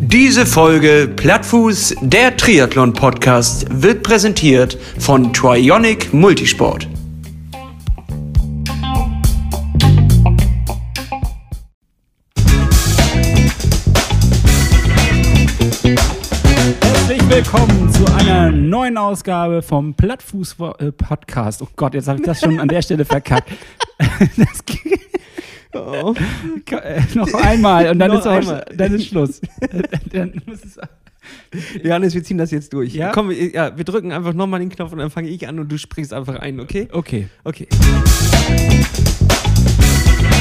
Diese Folge Plattfuß, der Triathlon-Podcast, wird präsentiert von Trionic Multisport. Herzlich willkommen zu einer neuen Ausgabe vom Plattfuß-Podcast. Oh Gott, jetzt habe ich das schon an der Stelle verkackt. Das geht- Oh. Noch einmal und dann, ist, auch, dann ist Schluss. dann muss es, Johannes, wir ziehen das jetzt durch. Ja? Komm, wir- ja, wir drücken einfach nochmal den Knopf und dann fange ich an und du springst einfach ein, okay? okay. Okay.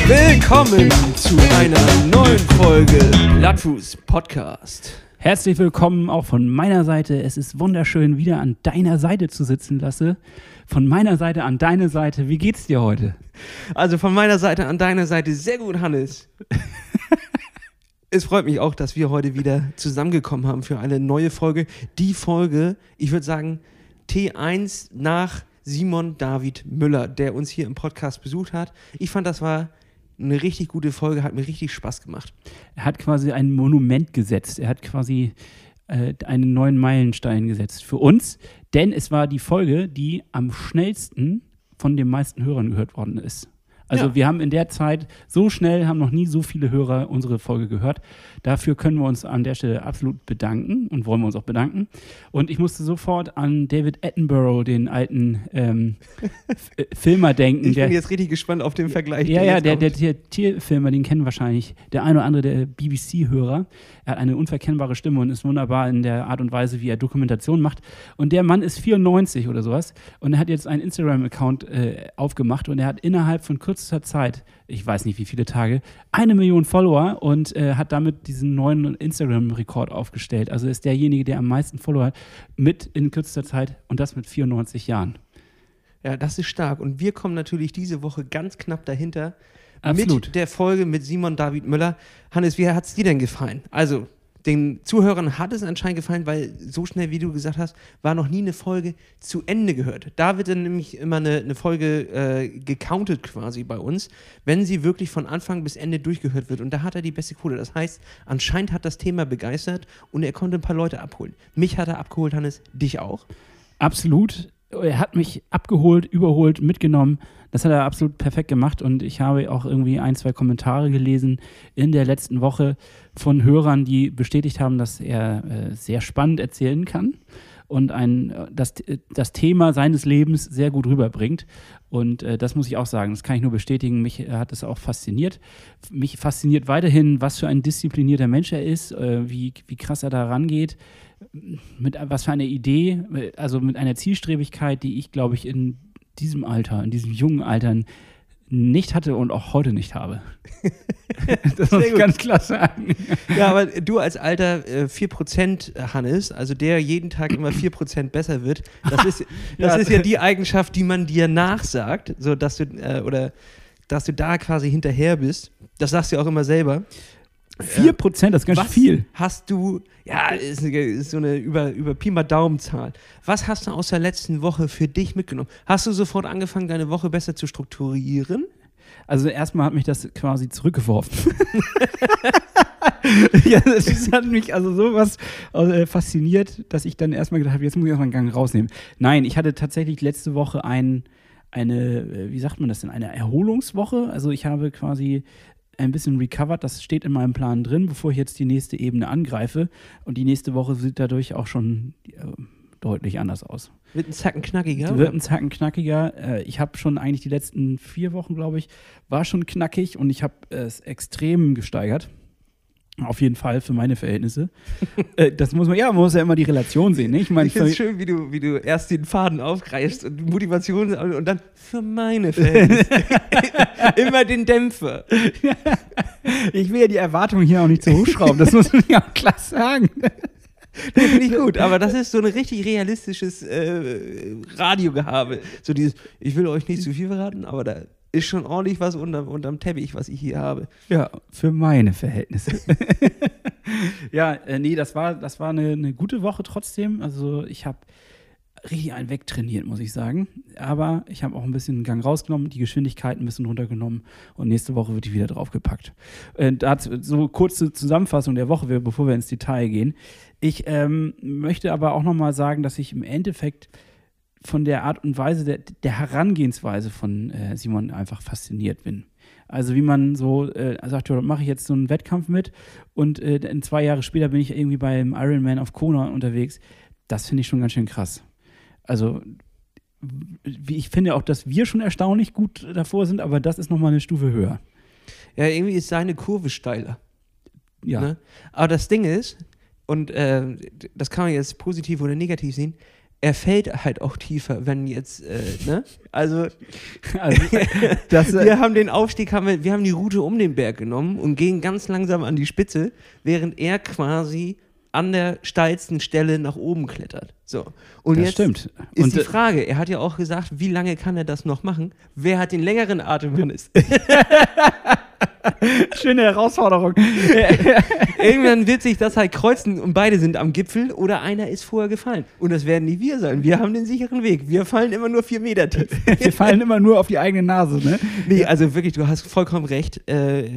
Willkommen zu einer neuen Folge Blattfuß Podcast. Herzlich willkommen auch von meiner Seite. Es ist wunderschön, wieder an deiner Seite zu sitzen, Lasse. Von meiner Seite an deine Seite. Wie geht's dir heute? Also von meiner Seite an deiner Seite sehr gut, Hannes. es freut mich auch, dass wir heute wieder zusammengekommen haben für eine neue Folge. Die Folge, ich würde sagen, T1 nach Simon David Müller, der uns hier im Podcast besucht hat. Ich fand, das war eine richtig gute Folge, hat mir richtig Spaß gemacht. Er hat quasi ein Monument gesetzt. Er hat quasi äh, einen neuen Meilenstein gesetzt für uns, denn es war die Folge, die am schnellsten von den meisten Hörern gehört worden ist. Also Ja. wir haben in der Zeit so schnell, haben noch nie so viele Hörer unsere Folge gehört. Dafür können wir uns an der Stelle absolut bedanken und wollen wir uns auch bedanken. Und ich musste sofort an David Attenborough, den alten ähm, äh, Filmer denken. Ich der, bin jetzt richtig gespannt auf den Vergleich. ja, ja, der, der, der Tierfilmer, den kennen wahrscheinlich der eine oder andere der BBC-Hörer. Er hat eine unverkennbare Stimme und ist wunderbar in der Art und Weise, wie er Dokumentation macht. Und der Mann ist 94 oder sowas und er hat jetzt einen Instagram-Account äh, aufgemacht und er hat innerhalb von kürzester Zeit, ich weiß nicht wie viele Tage, eine Million Follower und äh, hat damit diesen neuen Instagram-Rekord aufgestellt. Also ist derjenige, der am meisten Follower hat, mit in kürzester Zeit und das mit 94 Jahren. Ja, das ist stark. Und wir kommen natürlich diese Woche ganz knapp dahinter Absolut. mit der Folge mit Simon David Müller. Hannes, wie hat es dir denn gefallen? Also, den Zuhörern hat es anscheinend gefallen, weil so schnell, wie du gesagt hast, war noch nie eine Folge zu Ende gehört. Da wird dann nämlich immer eine, eine Folge äh, gecountet quasi bei uns, wenn sie wirklich von Anfang bis Ende durchgehört wird. Und da hat er die beste Quote. Das heißt, anscheinend hat das Thema begeistert und er konnte ein paar Leute abholen. Mich hat er abgeholt, Hannes, dich auch. Absolut. Er hat mich abgeholt, überholt, mitgenommen. Das hat er absolut perfekt gemacht und ich habe auch irgendwie ein, zwei Kommentare gelesen in der letzten Woche von Hörern, die bestätigt haben, dass er äh, sehr spannend erzählen kann und ein, äh, das, das Thema seines Lebens sehr gut rüberbringt. Und äh, das muss ich auch sagen, das kann ich nur bestätigen. Mich äh, hat es auch fasziniert. Mich fasziniert weiterhin, was für ein disziplinierter Mensch er ist, äh, wie, wie krass er da rangeht mit was für einer Idee, also mit einer Zielstrebigkeit, die ich, glaube ich, in diesem Alter, in diesem jungen Alter nicht hatte und auch heute nicht habe. das muss ich ganz klar sagen. Ja, aber du als alter äh, 4% Hannes, also der jeden Tag immer 4% besser wird, das ist, das Ja. ist ja die Eigenschaft, die man dir nachsagt, so dass du, äh, oder dass du da quasi hinterher bist. Das sagst du auch immer selber. 4 Prozent, das ist ganz Was viel. hast du, ja, ist, ist so eine über, über Pi mal Daumenzahl. Was hast du aus der letzten Woche für dich mitgenommen? Hast du sofort angefangen, deine Woche besser zu strukturieren? Also erstmal hat mich das quasi zurückgeworfen. ja, das hat mich also sowas äh, fasziniert, dass ich dann erstmal gedacht habe, jetzt muss ich erstmal einen Gang rausnehmen. Nein, ich hatte tatsächlich letzte Woche ein, eine, äh, wie sagt man das denn, eine Erholungswoche. Also ich habe quasi ein bisschen recovered, das steht in meinem Plan drin, bevor ich jetzt die nächste Ebene angreife. Und die nächste Woche sieht dadurch auch schon äh, deutlich anders aus. Wird ein Zacken knackiger? Oder? wird ein Zacken knackiger. Äh, ich habe schon eigentlich die letzten vier Wochen, glaube ich, war schon knackig und ich habe es extrem gesteigert. Auf jeden Fall für meine Verhältnisse. äh, das muss man, ja, man muss ja immer die Relation sehen. Ne? Ich meine, Ich finde es schön, wie du, wie du erst den Faden aufgreifst und Motivation und dann für meine Fans. Immer den Dämpfer. ich will ja die Erwartungen hier auch nicht zu hochschrauben. Das muss man ja auch klar sagen. Nee, finde ich gut, aber das ist so ein richtig realistisches äh, Radiogehabe. So dieses, ich will euch nicht zu viel verraten, aber da ist schon ordentlich was unterm, unterm Teppich, was ich hier habe. Ja, für meine Verhältnisse. ja, äh, nee, das war, das war eine, eine gute Woche trotzdem. Also ich habe richtig einen wegtrainiert, muss ich sagen. Aber ich habe auch ein bisschen einen Gang rausgenommen, die Geschwindigkeit ein bisschen runtergenommen und nächste Woche wird die wieder draufgepackt. Äh, dazu, so kurze Zusammenfassung der Woche, bevor wir ins Detail gehen. Ich ähm, möchte aber auch nochmal sagen, dass ich im Endeffekt von der Art und Weise, der, der Herangehensweise von äh, Simon einfach fasziniert bin. Also wie man so äh, sagt, ja, mache ich jetzt so einen Wettkampf mit und äh, zwei Jahre später bin ich irgendwie beim Ironman auf Kona unterwegs. Das finde ich schon ganz schön krass. Also wie ich finde auch, dass wir schon erstaunlich gut davor sind, aber das ist nochmal eine Stufe höher. Ja, irgendwie ist seine Kurve steiler. Ja. Ne? Aber das Ding ist, und äh, das kann man jetzt positiv oder negativ sehen, er fällt halt auch tiefer, wenn jetzt, äh, ne? Also, Also, das, äh, wir haben den Aufstieg, haben wir, wir haben die Route um den Berg genommen und gehen ganz langsam an die Spitze, während er quasi an der steilsten Stelle nach oben klettert. So. Und das jetzt stimmt. ist Und die äh, Frage, er hat ja auch gesagt, wie lange kann er das noch machen? Wer hat den längeren Atem, Hannes? schöne Herausforderung. Irgendwann wird sich das halt kreuzen und beide sind am Gipfel oder einer ist vorher gefallen. Und das werden nicht wir sein. Wir haben den sicheren Weg. Wir fallen immer nur vier Meter tief. wir fallen immer nur auf die eigene Nase, ne? Nee, also wirklich, du hast vollkommen recht. Äh,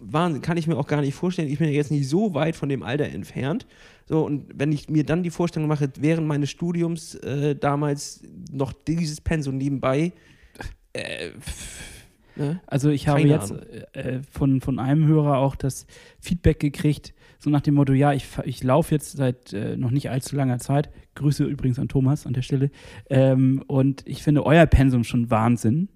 Wahnsinn, kann ich mir auch gar nicht vorstellen. Ich bin ja jetzt nicht so weit von dem Alter entfernt. So, und wenn ich mir dann die Vorstellung mache, während meines Studiums äh, damals noch dieses Pensum nebenbei, äh, ne? Also ich habe Keine jetzt äh, von, von einem Hörer auch das Feedback gekriegt, so nach dem Motto, ja, ich, ich laufe jetzt seit äh, noch nicht allzu langer Zeit. Grüße übrigens an Thomas an der Stelle. Ähm, und ich finde euer Pensum schon Wahnsinn,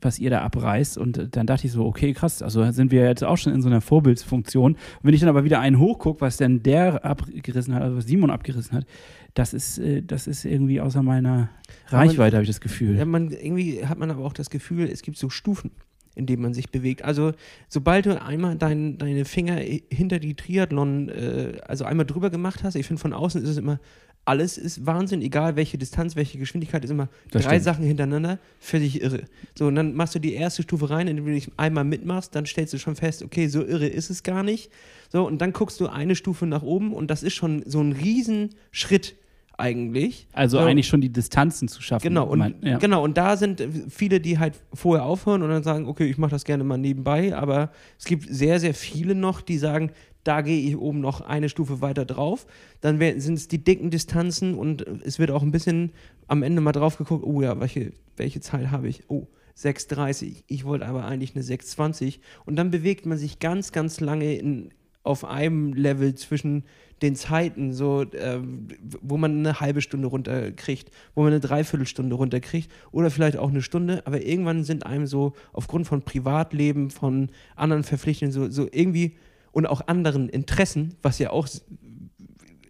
was ihr da abreißt. Und äh, dann dachte ich so, okay, krass, also sind wir jetzt auch schon in so einer Vorbildsfunktion. Und wenn ich dann aber wieder einen hochgucke, was denn der abgerissen hat, also was Simon abgerissen hat, das ist, äh, das ist irgendwie außer meiner Reichweite, habe ich das Gefühl. Ja, man, irgendwie hat man aber auch das Gefühl, es gibt so Stufen, in denen man sich bewegt. Also, sobald du einmal dein, deine Finger hinter die Triathlon, äh, also einmal drüber gemacht hast, ich finde, von außen ist es immer, alles ist Wahnsinn, egal welche Distanz, welche Geschwindigkeit, ist immer Das drei stimmt. Sachen hintereinander, völlig irre. So, und dann machst du die erste Stufe rein, indem du dich einmal mitmachst, dann stellst du schon fest, okay, so irre ist es gar nicht. So, und dann guckst du eine Stufe nach oben und das ist schon so ein Riesenschritt eigentlich. Also So. eigentlich schon die Distanzen zu schaffen. Genau, und, mein- ja. genau, und da sind viele, die halt vorher aufhören und dann sagen, okay, ich mache das gerne mal nebenbei, aber es gibt sehr, sehr viele noch, die sagen, da gehe ich oben noch eine Stufe weiter drauf. Dann sind es die dicken Distanzen und äh, es wird auch ein bisschen am Ende mal drauf geguckt, oh ja, welche, welche Zahl habe ich? Oh, 6,30. Ich wollte aber eigentlich eine 6,20. Und dann bewegt man sich ganz, ganz lange in, auf einem Level zwischen den Zeiten, so, ähm, wo man eine halbe Stunde runterkriegt, wo man eine Dreiviertelstunde runterkriegt oder vielleicht auch eine Stunde, aber irgendwann sind einem so aufgrund von Privatleben, von anderen Verpflichtungen, so, so irgendwie und auch anderen Interessen, was ja auch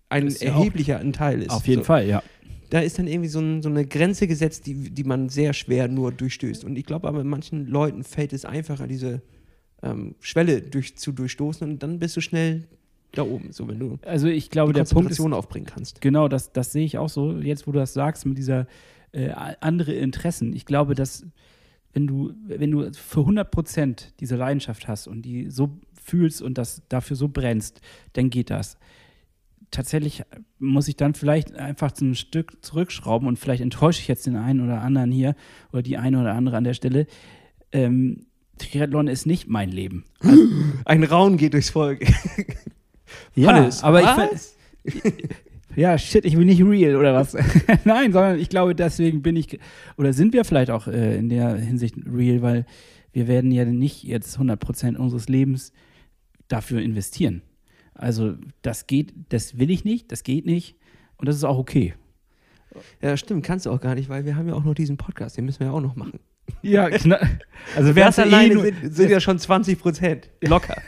ein ja auch- erheblicher Anteil ist. Auf jeden so. Fall, ja. Da ist dann irgendwie so, ein, so eine Grenze gesetzt, die, die man sehr schwer nur durchstößt. Und ich glaube aber, manchen Leuten fällt es einfacher, diese ähm, Schwelle durch, zu durchstoßen und dann bist du schnell da oben, so wenn du Also ich glaube, der Punkt ist, aufbringen kannst. genau, das, das sehe ich auch so, jetzt wo du das sagst, mit dieser äh, andere Interessen. Ich glaube, dass wenn du, wenn du für 100 Prozent diese Leidenschaft hast und die so fühlst und das dafür so brennst, dann geht das. Tatsächlich muss ich dann vielleicht einfach so ein Stück zurückschrauben und vielleicht enttäusche ich jetzt den einen oder anderen hier oder die eine oder andere an der Stelle. Ähm, Triathlon ist nicht mein Leben. Ein Raun geht durchs Volk. Ja, Hannes, aber ich, was? Ja, shit, ich bin nicht real oder was? Nein, sondern ich glaube, deswegen bin ich, oder sind wir vielleicht auch äh, in der Hinsicht real, weil wir werden ja nicht jetzt 100% unseres Lebens dafür investieren. Also das geht, das will ich nicht, das geht nicht und das ist auch okay. Ja, stimmt, kannst du auch gar nicht, weil wir haben ja auch noch diesen Podcast, den müssen wir ja auch noch machen. Ja, also wer Das alleine sind, sind ja schon 20 Prozent. Locker.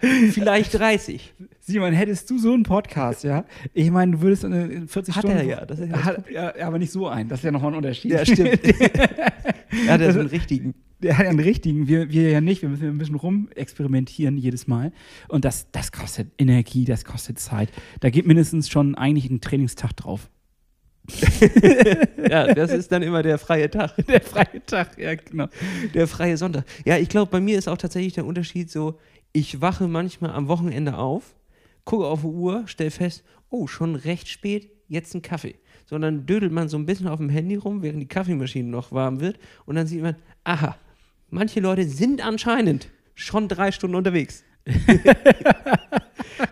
Vielleicht 30. Simon, hättest du so einen Podcast, ja? Ich meine, du würdest in- in 40 Hat Stunden. er ja, das ist ja Hat, ja, aber nicht so einen. Das ist ja nochmal ein Unterschied. Ja, stimmt. Hat ja so einen richtigen. Der hat ja einen richtigen, wir, wir ja nicht. Wir müssen ein bisschen rumexperimentieren jedes Mal. Und das, das kostet Energie, das kostet Zeit. Da geht mindestens schon eigentlich ein Trainingstag drauf. Ja, das ist dann immer der freie Tag. Der freie Tag, ja, genau. Der freie Sonntag. Ja, ich glaube, bei mir ist auch tatsächlich der Unterschied so, ich wache manchmal am Wochenende auf, gucke auf die Uhr, stelle fest, oh, schon recht spät, jetzt ein Kaffee. sondern dödelt man so ein bisschen auf dem Handy rum, während die Kaffeemaschine noch warm wird. Und dann sieht man, aha, manche Leute sind anscheinend schon drei Stunden unterwegs.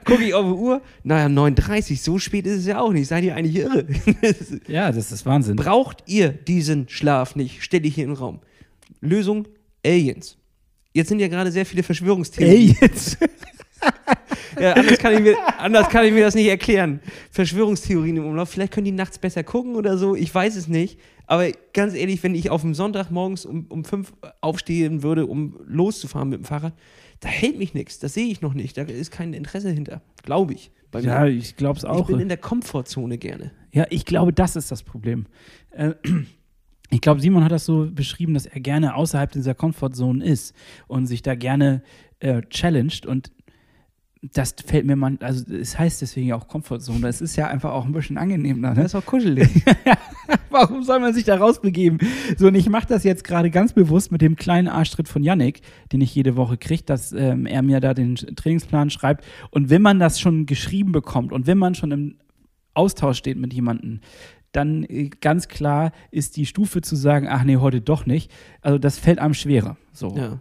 Gucke ich auf die Uhr, naja, 9.30 so spät ist es ja auch nicht. Seid ihr eigentlich irre? Ja, das ist Wahnsinn. Braucht ihr diesen Schlaf nicht? Stell dich hier in den Raum. Lösung: Aliens. Jetzt sind ja gerade sehr viele Verschwörungstheorien. jetzt. Ja, anders, kann ich mir, anders kann ich mir das nicht erklären. Verschwörungstheorien im Umlauf. Vielleicht können die nachts besser gucken oder so. Ich weiß es nicht. Aber ganz ehrlich, wenn ich auf dem Sonntag morgens um, um fünf aufstehen würde, um loszufahren mit dem Fahrrad, da hält mich nichts. Das sehe ich noch nicht. Da ist kein Interesse hinter. Glaube ich. Bei Ja, mir. ich glaube es Ich auch. bin in der Komfortzone gerne. Ja, ich glaube, das ist das Problem. Äh, Ich glaube, Simon hat das so beschrieben, dass er gerne außerhalb dieser Comfortzone ist und sich da gerne äh, challenged und das fällt mir man, also es heißt deswegen auch Comfortzone, das ist ja einfach auch ein bisschen angenehmer. Ne? Das ist auch kuschelig. Warum soll man sich da rausbegeben? So, und ich mache das jetzt gerade ganz bewusst mit dem kleinen Arschtritt von Yannick, den ich jede Woche kriege, dass ähm, er mir da den Trainingsplan schreibt. Und wenn man das schon geschrieben bekommt und wenn man schon im Austausch steht mit jemandem, dann äh, ganz klar ist die Stufe zu sagen, ach nee, heute doch nicht. Also das fällt einem schwerer. So. ja.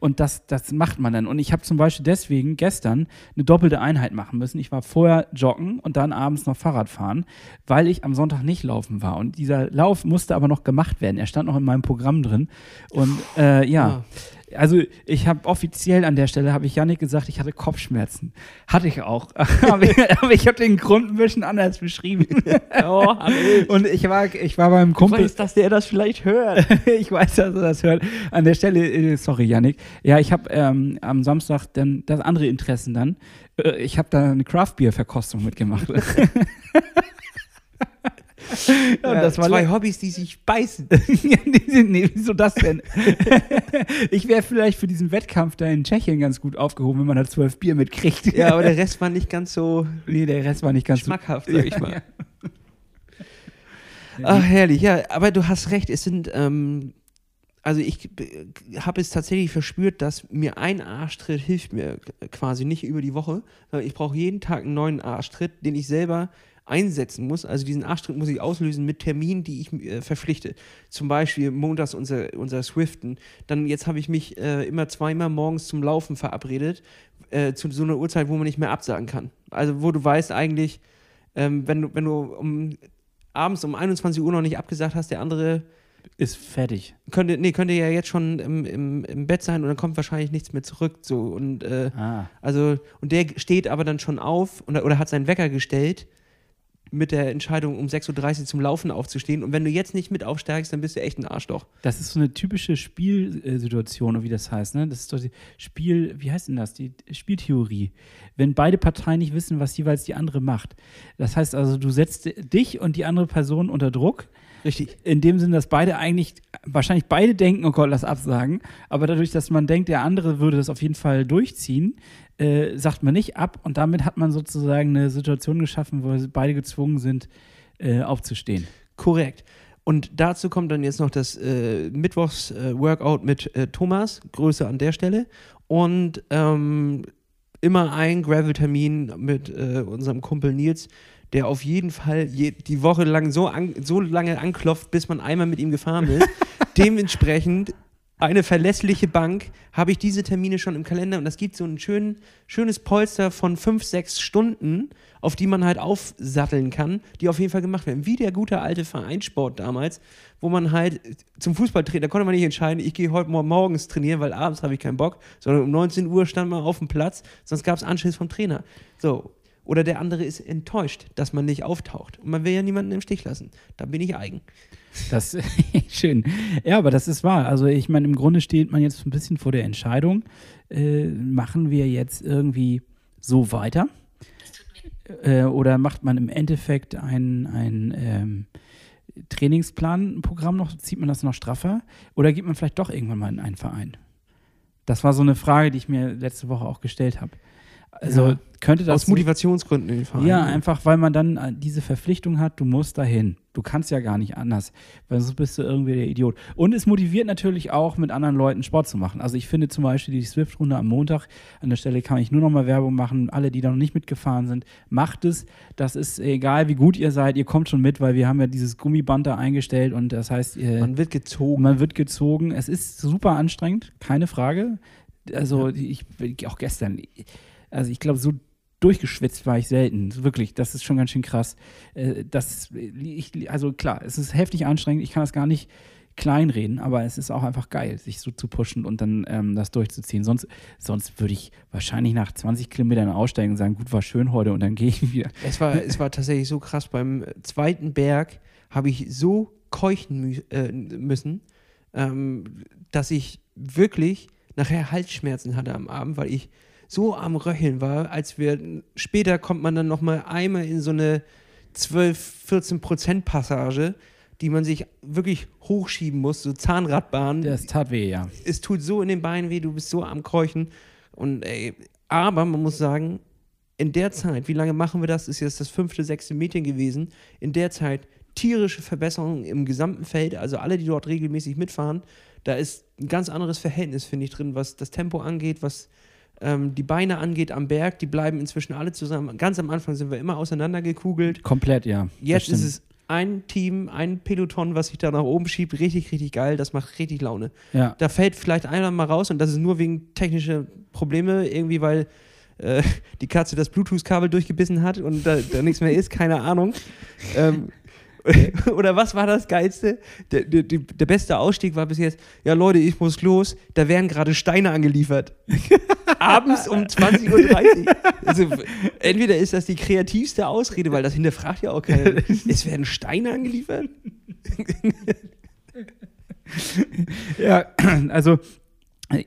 Und das, das macht man dann. Und ich habe zum Beispiel deswegen gestern eine doppelte Einheit machen müssen. Ich war vorher joggen und dann abends noch Fahrrad fahren, weil ich am Sonntag nicht laufen war. Und dieser Lauf musste aber noch gemacht werden. Er stand noch in meinem Programm drin. Und äh, ja. Also ich habe offiziell an der Stelle, habe ich Janik gesagt, ich hatte Kopfschmerzen. Hatte ich auch. aber ich, ich habe den Grund ein bisschen anders beschrieben. Oh. Und ich war, ich war beim Ich Kumpel. weiß, dass der das vielleicht hört. ich weiß, dass er das hört. An der Stelle, äh, sorry, Yannick. Ja, ich habe ähm, am Samstag dann das andere Interessen dann. Äh, ich habe da eine Craft-Bier-Verkostung mitgemacht. ja, zwei Hobbys, die sich beißen. nee, wieso das denn? ich wäre vielleicht für diesen Wettkampf da in Tschechien ganz gut aufgehoben, wenn man da zwölf Bier mitkriegt. Ja, aber der Rest war nicht ganz so nee, der Rest war nicht ganz so. schmackhaft, sag ich mal. Ach, herrlich. Ja, aber du hast recht. Es sind, ähm, also ich habe es tatsächlich verspürt, dass mir ein Arschtritt hilft mir quasi nicht über die Woche. Ich brauche jeden Tag einen neuen Arschtritt, den ich selber einsetzen muss. Also diesen Arschtritt muss ich auslösen mit Terminen, die ich äh, verpflichte. Zum Beispiel montags unser, unser Swiften. Dann jetzt habe ich mich äh, immer zweimal morgens zum Laufen verabredet, äh, zu so einer Uhrzeit, wo man nicht mehr absagen kann. Also wo du weißt eigentlich, ähm, wenn, du, wenn du um, abends um 21 Uhr noch nicht abgesagt hast, der andere Ist fertig. könnte, nee, könnte ja jetzt schon im, im, im Bett sein und dann kommt wahrscheinlich nichts mehr zurück. So. Und äh, Ah. also, und der steht aber dann schon auf und, oder hat seinen Wecker gestellt mit der Entscheidung, um 6.30 Uhr zum Laufen aufzustehen. Und wenn du jetzt nicht mit aufsteigst, dann bist du echt ein Arschloch. Das ist so eine typische Spielsituation, wie das heißt, ne? Das ist doch die Spiel, wie heißt denn das? Die Spieltheorie. Wenn beide Parteien nicht wissen, was jeweils die andere macht. Das heißt also, du setzt dich und die andere Person unter Druck. Richtig. In dem Sinne, dass beide eigentlich, wahrscheinlich beide denken, oh Gott, lass absagen. Aber dadurch, dass man denkt, der andere würde das auf jeden Fall durchziehen, äh, sagt man nicht ab. Und damit hat man sozusagen eine Situation geschaffen, wo beide gezwungen sind, äh, aufzustehen. Korrekt. Und dazu kommt dann jetzt noch das äh, Mittwochs-Workout mit äh, Thomas, Größe an der Stelle. Und ähm, immer ein Gravel-Termin mit äh, unserem Kumpel Nils, der auf jeden Fall je, die Woche lang so, an, so lange anklopft, bis man einmal mit ihm gefahren ist. Dementsprechend eine verlässliche Bank, habe ich diese Termine schon im Kalender und das gibt so ein schön, schönes Polster von fünf, sechs Stunden, auf die man halt aufsatteln kann, die auf jeden Fall gemacht werden. Wie der gute alte Vereinssport damals, wo man halt zum Fußball trainiert, da konnte man nicht entscheiden, ich gehe heute mor- morgens trainieren, weil abends habe ich keinen Bock, sondern um 19 Uhr stand man auf dem Platz, sonst gab es Anschiss vom Trainer. So. Oder der andere ist enttäuscht, dass man nicht auftaucht. Und man will ja niemanden im Stich lassen. Da bin ich eigen. Das schön. Ja, aber das ist wahr. Also ich meine, im Grunde steht man jetzt ein bisschen vor der Entscheidung, äh, machen wir jetzt irgendwie so weiter? Äh, oder macht man im Endeffekt ein, ein ähm, Trainingsplan, ein Programm noch, zieht man das noch straffer? Oder geht man vielleicht doch irgendwann mal in einen Verein? Das war so eine Frage, die ich mir letzte Woche auch gestellt habe. Also Ja. könnte das Aus Motivationsgründen in den Verein. ja, einfach weil man dann äh, diese Verpflichtung hat, du musst dahin. Du kannst ja gar nicht anders, weil sonst bist du irgendwie der Idiot. Und es motiviert natürlich auch, mit anderen Leuten Sport zu machen. Also ich finde zum Beispiel die Swift-Runde am Montag, an der Stelle kann ich nur noch mal Werbung machen. Alle, die da noch nicht mitgefahren sind, macht es. Das ist egal, wie gut ihr seid, ihr kommt schon mit, weil wir haben ja dieses Gummiband da eingestellt und das heißt, man wird gezogen. Man wird gezogen. Es ist super anstrengend, keine Frage. Also ja. ich auch gestern, also ich glaube, so durchgeschwitzt war ich selten. Wirklich, das ist schon ganz schön krass. Äh, das, ich, also klar, es ist heftig anstrengend. Ich kann das gar nicht kleinreden, aber es ist auch einfach geil, sich so zu pushen und dann ähm, das durchzuziehen. Sonst, sonst würde ich wahrscheinlich nach 20 Kilometern aussteigen und sagen, gut, war schön heute und dann gehe ich wieder. Es war, es war tatsächlich so krass. Beim zweiten Berg habe ich so keuchen mü äh, müssen, ähm, dass ich wirklich nachher Halsschmerzen hatte am Abend, weil ich so am Röcheln war, als wir, später kommt man dann nochmal einmal in so eine 12, 14 Prozent Passage, die man sich wirklich hochschieben muss, so Zahnradbahn. Das tat weh, ja. Es tut so in den Beinen weh, du bist so am Keuchen. Und ey, aber man muss sagen, in der Zeit, wie lange machen wir das? Ist jetzt das fünfte, sechste Meeting gewesen. In der Zeit tierische Verbesserungen im gesamten Feld, also alle, die dort regelmäßig mitfahren, da ist ein ganz anderes Verhältnis, finde ich, drin, was das Tempo angeht, was ähm, die Beine angeht am Berg, die bleiben inzwischen alle zusammen. Ganz am Anfang sind wir immer auseinandergekugelt. Komplett, ja. Jetzt ist es ein Team, ein Peloton, was sich da nach oben schiebt, richtig, richtig geil. Das macht richtig Laune. Ja. Da fällt vielleicht einer mal raus und das ist nur wegen technischer Probleme, irgendwie, weil äh, die Katze das Bluetooth-Kabel durchgebissen hat und da, da nichts mehr ist, keine Ahnung. ähm, Oder was war das Geilste? Der, der, der, beste Ausstieg war bis jetzt, ja Leute, ich muss los, da werden gerade Steine angeliefert. Abends um 20.30 Uhr. Also, entweder ist das die kreativste Ausrede, weil das hinterfragt ja auch keiner. Es werden Steine angeliefert? ja, also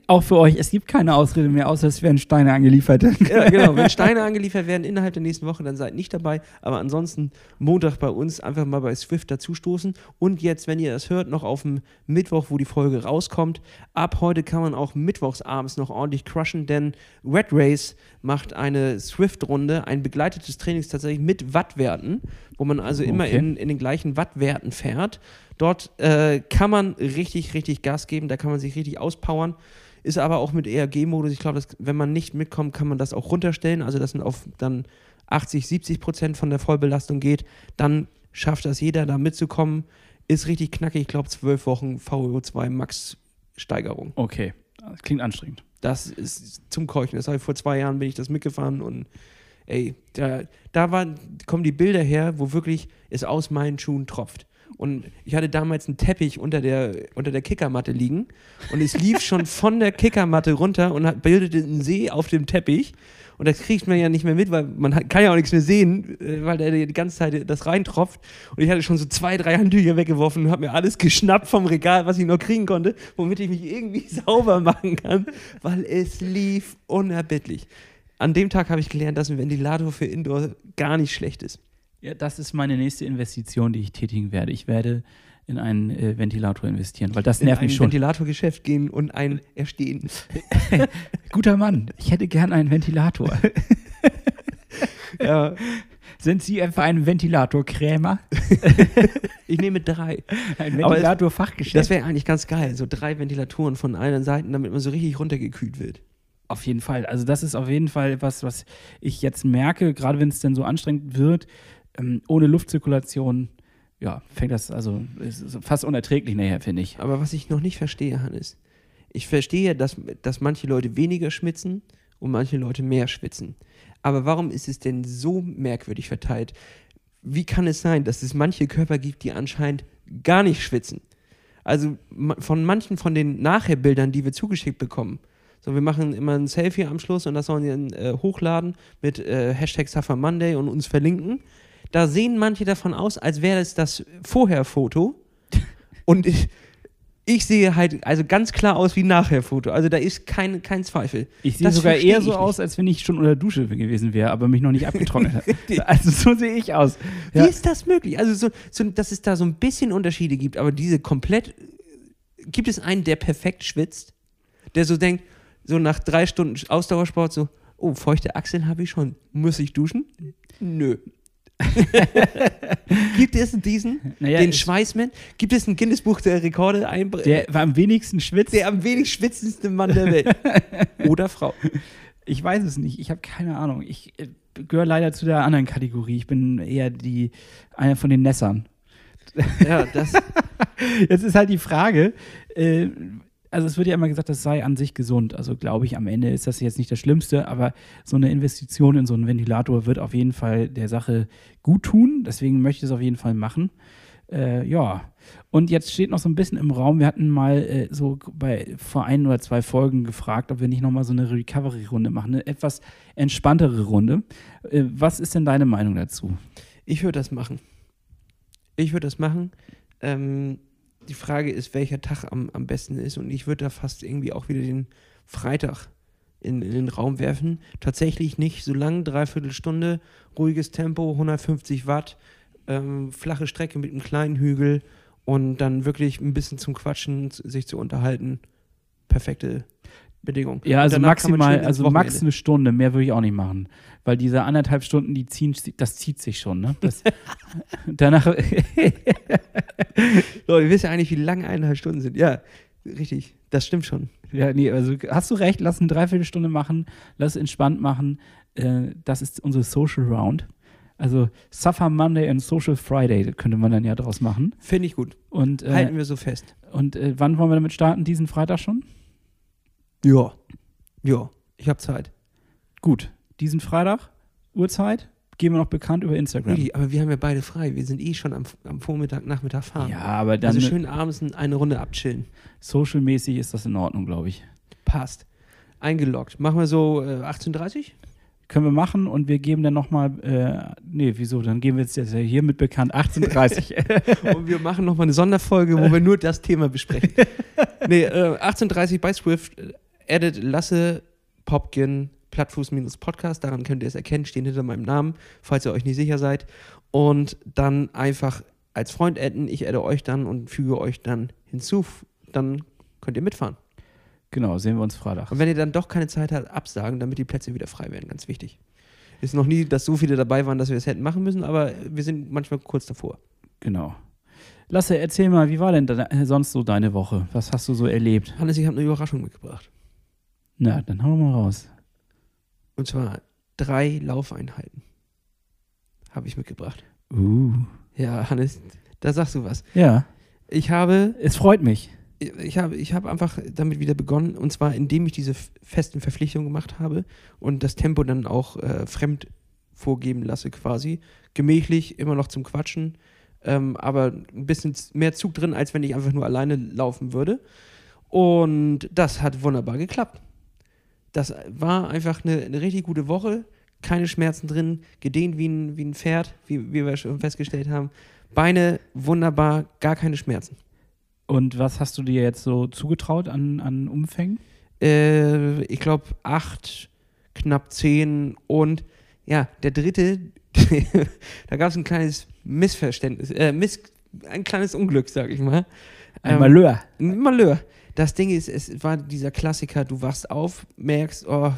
auch für euch, es gibt keine Ausrede mehr, außer es werden Steine angeliefert. ja, genau. Wenn Steine angeliefert werden innerhalb der nächsten Woche, dann seid nicht dabei. Aber ansonsten Montag bei uns einfach mal bei Swift dazustoßen. Und jetzt, wenn ihr das hört, noch auf dem Mittwoch, wo die Folge rauskommt. Ab heute kann man auch mittwochsabends noch ordentlich crushen, denn Red Race macht eine Swift-Runde, ein begleitetes Training tatsächlich mit Wattwerten, wo man also immer okay. in, in den gleichen Wattwerten fährt. Dort äh, kann man richtig, richtig Gas geben, da kann man sich richtig auspowern. Ist aber auch mit ERG-Modus. Ich glaube, wenn man nicht mitkommt, kann man das auch runterstellen. Also, dass man auf dann 80, 70 Prozent von der Vollbelastung geht. Dann schafft das jeder, da mitzukommen. Ist richtig knackig. Ich glaube, zwölf Wochen VO2 Max-Steigerung. Okay, das klingt anstrengend. Das ist zum Keuchen. Das habe ich vor zwei Jahren bin ich das mitgefahren und ey, da, da war, kommen die Bilder her, wo wirklich es aus meinen Schuhen tropft. Und ich hatte damals einen Teppich unter der, unter der Kickermatte liegen. Und es lief schon von der Kickermatte runter und bildete einen See auf dem Teppich. Und das kriegt man ja nicht mehr mit, weil man kann ja auch nichts mehr sehen, äh, weil der die ganze Zeit das reintropft. Und ich hatte schon so zwei, drei Handtücher weggeworfen und habe mir alles geschnappt vom Regal, was ich noch kriegen konnte, womit ich mich irgendwie sauber machen kann, weil es lief unerbittlich. An dem Tag habe ich gelernt, dass ein Ventilator für Indoor gar nicht schlecht ist. Ja, das ist meine nächste Investition, die ich tätigen werde. Ich werde in einen äh, Ventilator investieren, weil das nervt mich schon. In ein Ventilatorgeschäft gehen und ein erstehen. Guter Mann, ich hätte gern einen Ventilator. ja. Sind Sie etwa ein Ventilatorkrämer? ich nehme drei. Ein Ventilator-Fachgeschäft. Das wäre eigentlich ganz geil. So drei Ventilatoren von allen Seiten, damit man so richtig runtergekühlt wird. Auf jeden Fall. Also, das ist auf jeden Fall was, was ich jetzt merke, gerade wenn es denn so anstrengend wird, ähm, ohne Luftzirkulation, ja, fängt das, also fast unerträglich nachher, finde ich. Aber was ich noch nicht verstehe, Hannes, ich verstehe, dass, dass manche Leute weniger schwitzen und manche Leute mehr schwitzen. Aber warum ist es denn so merkwürdig verteilt? Wie kann es sein, dass es manche Körper gibt, die anscheinend gar nicht schwitzen? Also von manchen von den Nachherbildern, die wir zugeschickt bekommen, so, wir machen immer ein Selfie am Schluss und das sollen sie dann äh, hochladen mit äh, Hashtag Suffer Monday und uns verlinken. Da sehen manche davon aus, als wäre es das Vorher-Foto. Und ich, ich sehe halt also ganz klar aus wie Nachher-Foto. Also da ist kein, kein Zweifel. Ich sehe sogar eher so aus, als wenn ich schon unter der Dusche gewesen wäre, aber mich noch nicht abgetrocknet habe. also so sehe ich aus. Ja. Wie ist das möglich? Also so, so, dass es da so ein bisschen Unterschiede gibt, aber diese komplett. Gibt es einen, der perfekt schwitzt? Der so denkt, so nach drei Stunden Ausdauersport so, oh, feuchte Achseln habe ich schon. Muss ich duschen? Nö. Gibt es diesen, Naja, den Schweißmann? Gibt es ein Guinness-Buch der Rekorde? Der war am wenigsten schwitzt. der am wenig schwitzendste Mann der Welt. Oder Frau. Ich weiß es nicht. Ich habe keine Ahnung. Ich äh, gehöre leider zu der anderen Kategorie. Ich bin eher die einer von den Nässern. Ja, das. Jetzt ist halt die Frage, äh, also es wird ja immer gesagt, das sei an sich gesund. Also glaube ich, am Ende ist das jetzt nicht das Schlimmste, aber so eine Investition in so einen Ventilator wird auf jeden Fall der Sache gut tun. Deswegen möchte ich es auf jeden Fall machen. Äh, ja. Und jetzt steht noch so ein bisschen im Raum, wir hatten mal äh, so bei vor ein oder zwei Folgen gefragt, ob wir nicht nochmal so eine Recovery-Runde machen, eine etwas entspanntere Runde. Äh, was ist denn deine Meinung dazu? Ich würde das machen. Ich würde das machen. Ähm, die Frage ist, welcher Tag am, am besten ist. Und ich würde da fast irgendwie auch wieder den Freitag in, in den Raum werfen. Tatsächlich nicht so lang, dreiviertel Stunde, ruhiges Tempo, 150 Watt, ähm, flache Strecke mit einem kleinen Hügel und dann wirklich ein bisschen zum Quatschen, sich zu unterhalten. Perfekte Bedingung. Ja, also maximal, also max eine Stunde, mehr würde ich auch nicht machen. Weil diese anderthalb Stunden, die ziehen, das zieht sich schon, ne? Das, danach, Leute, ihr wisst ja eigentlich, wie lang eineinhalb Stunden sind. Ja, richtig. Das stimmt schon. ja, nee, also hast du recht, lass eine Dreiviertelstunde machen, lass entspannt machen. Äh, das ist unsere Social Round. Also Suffer Monday und Social Friday könnte man dann ja draus machen. Finde ich gut. Und, Halten äh, wir so fest. und äh, wann wollen wir damit starten? Diesen Freitag schon? Ja. Ja, ich habe Zeit. Gut. Diesen Freitag, Uhrzeit, geben wir noch bekannt über Instagram. Really, aber wir haben ja beide frei. Wir sind eh schon am, am Vormittag, Nachmittag fahren. Ja, aber dann also schön abends eine Runde abchillen. social-mäßig ist das in Ordnung, glaube ich. Passt. Eingeloggt. Machen wir so äh, 18.30 Können wir machen und wir geben dann nochmal, äh, nee, wieso, dann geben wir jetzt ja hiermit bekannt 18.30 Und wir machen nochmal eine Sonderfolge, wo wir nur das Thema besprechen. nee, äh, 18.30 bei Swift. Äh, Edit Lasse Popkin Plattfuß-Podcast. Daran könnt ihr es erkennen, stehen hinter meinem Namen, falls ihr euch nicht sicher seid. Und dann einfach als Freund adden. Ich adde euch dann und füge euch dann hinzu. Dann könnt ihr mitfahren. genau, sehen wir uns Freitag. Und wenn ihr dann doch keine Zeit habt, absagen, damit die Plätze wieder frei werden. Ganz wichtig. Ist noch nie, dass so viele dabei waren, dass wir es hätten machen müssen, aber wir sind manchmal kurz davor. Genau. Lasse, erzähl mal, wie war denn äh, sonst so deine Woche? Was hast du so erlebt? Hannes, ich habe eine Überraschung mitgebracht. Na, dann hau mal raus. Und zwar drei Laufeinheiten habe ich mitgebracht. Uh. Ja, Hannes, da sagst du was. Ja, Ich habe, es freut mich. ich habe, ich habe einfach damit wieder begonnen und zwar indem ich diese festen Verpflichtungen gemacht habe und das Tempo dann auch äh, fremd vorgeben lasse quasi. Gemächlich, immer noch zum Quatschen, ähm, aber ein bisschen mehr Zug drin, als wenn ich einfach nur alleine laufen würde. Und das hat wunderbar geklappt. Das war einfach eine, eine richtig gute Woche. Keine Schmerzen drin, gedehnt wie ein, wie ein Pferd, wie, wie wir schon festgestellt haben. Beine wunderbar, gar keine Schmerzen. Und was hast du dir jetzt so zugetraut an, an Umfängen? Äh, ich glaube, acht, knapp zehn und ja, der dritte, da gab es ein kleines Missverständnis, äh, Miss, ein kleines Unglück, sag ich mal. Ein Ähm, Malheur. Ein Malheur. Das Ding ist, es war dieser Klassiker, du wachst auf, merkst, oh,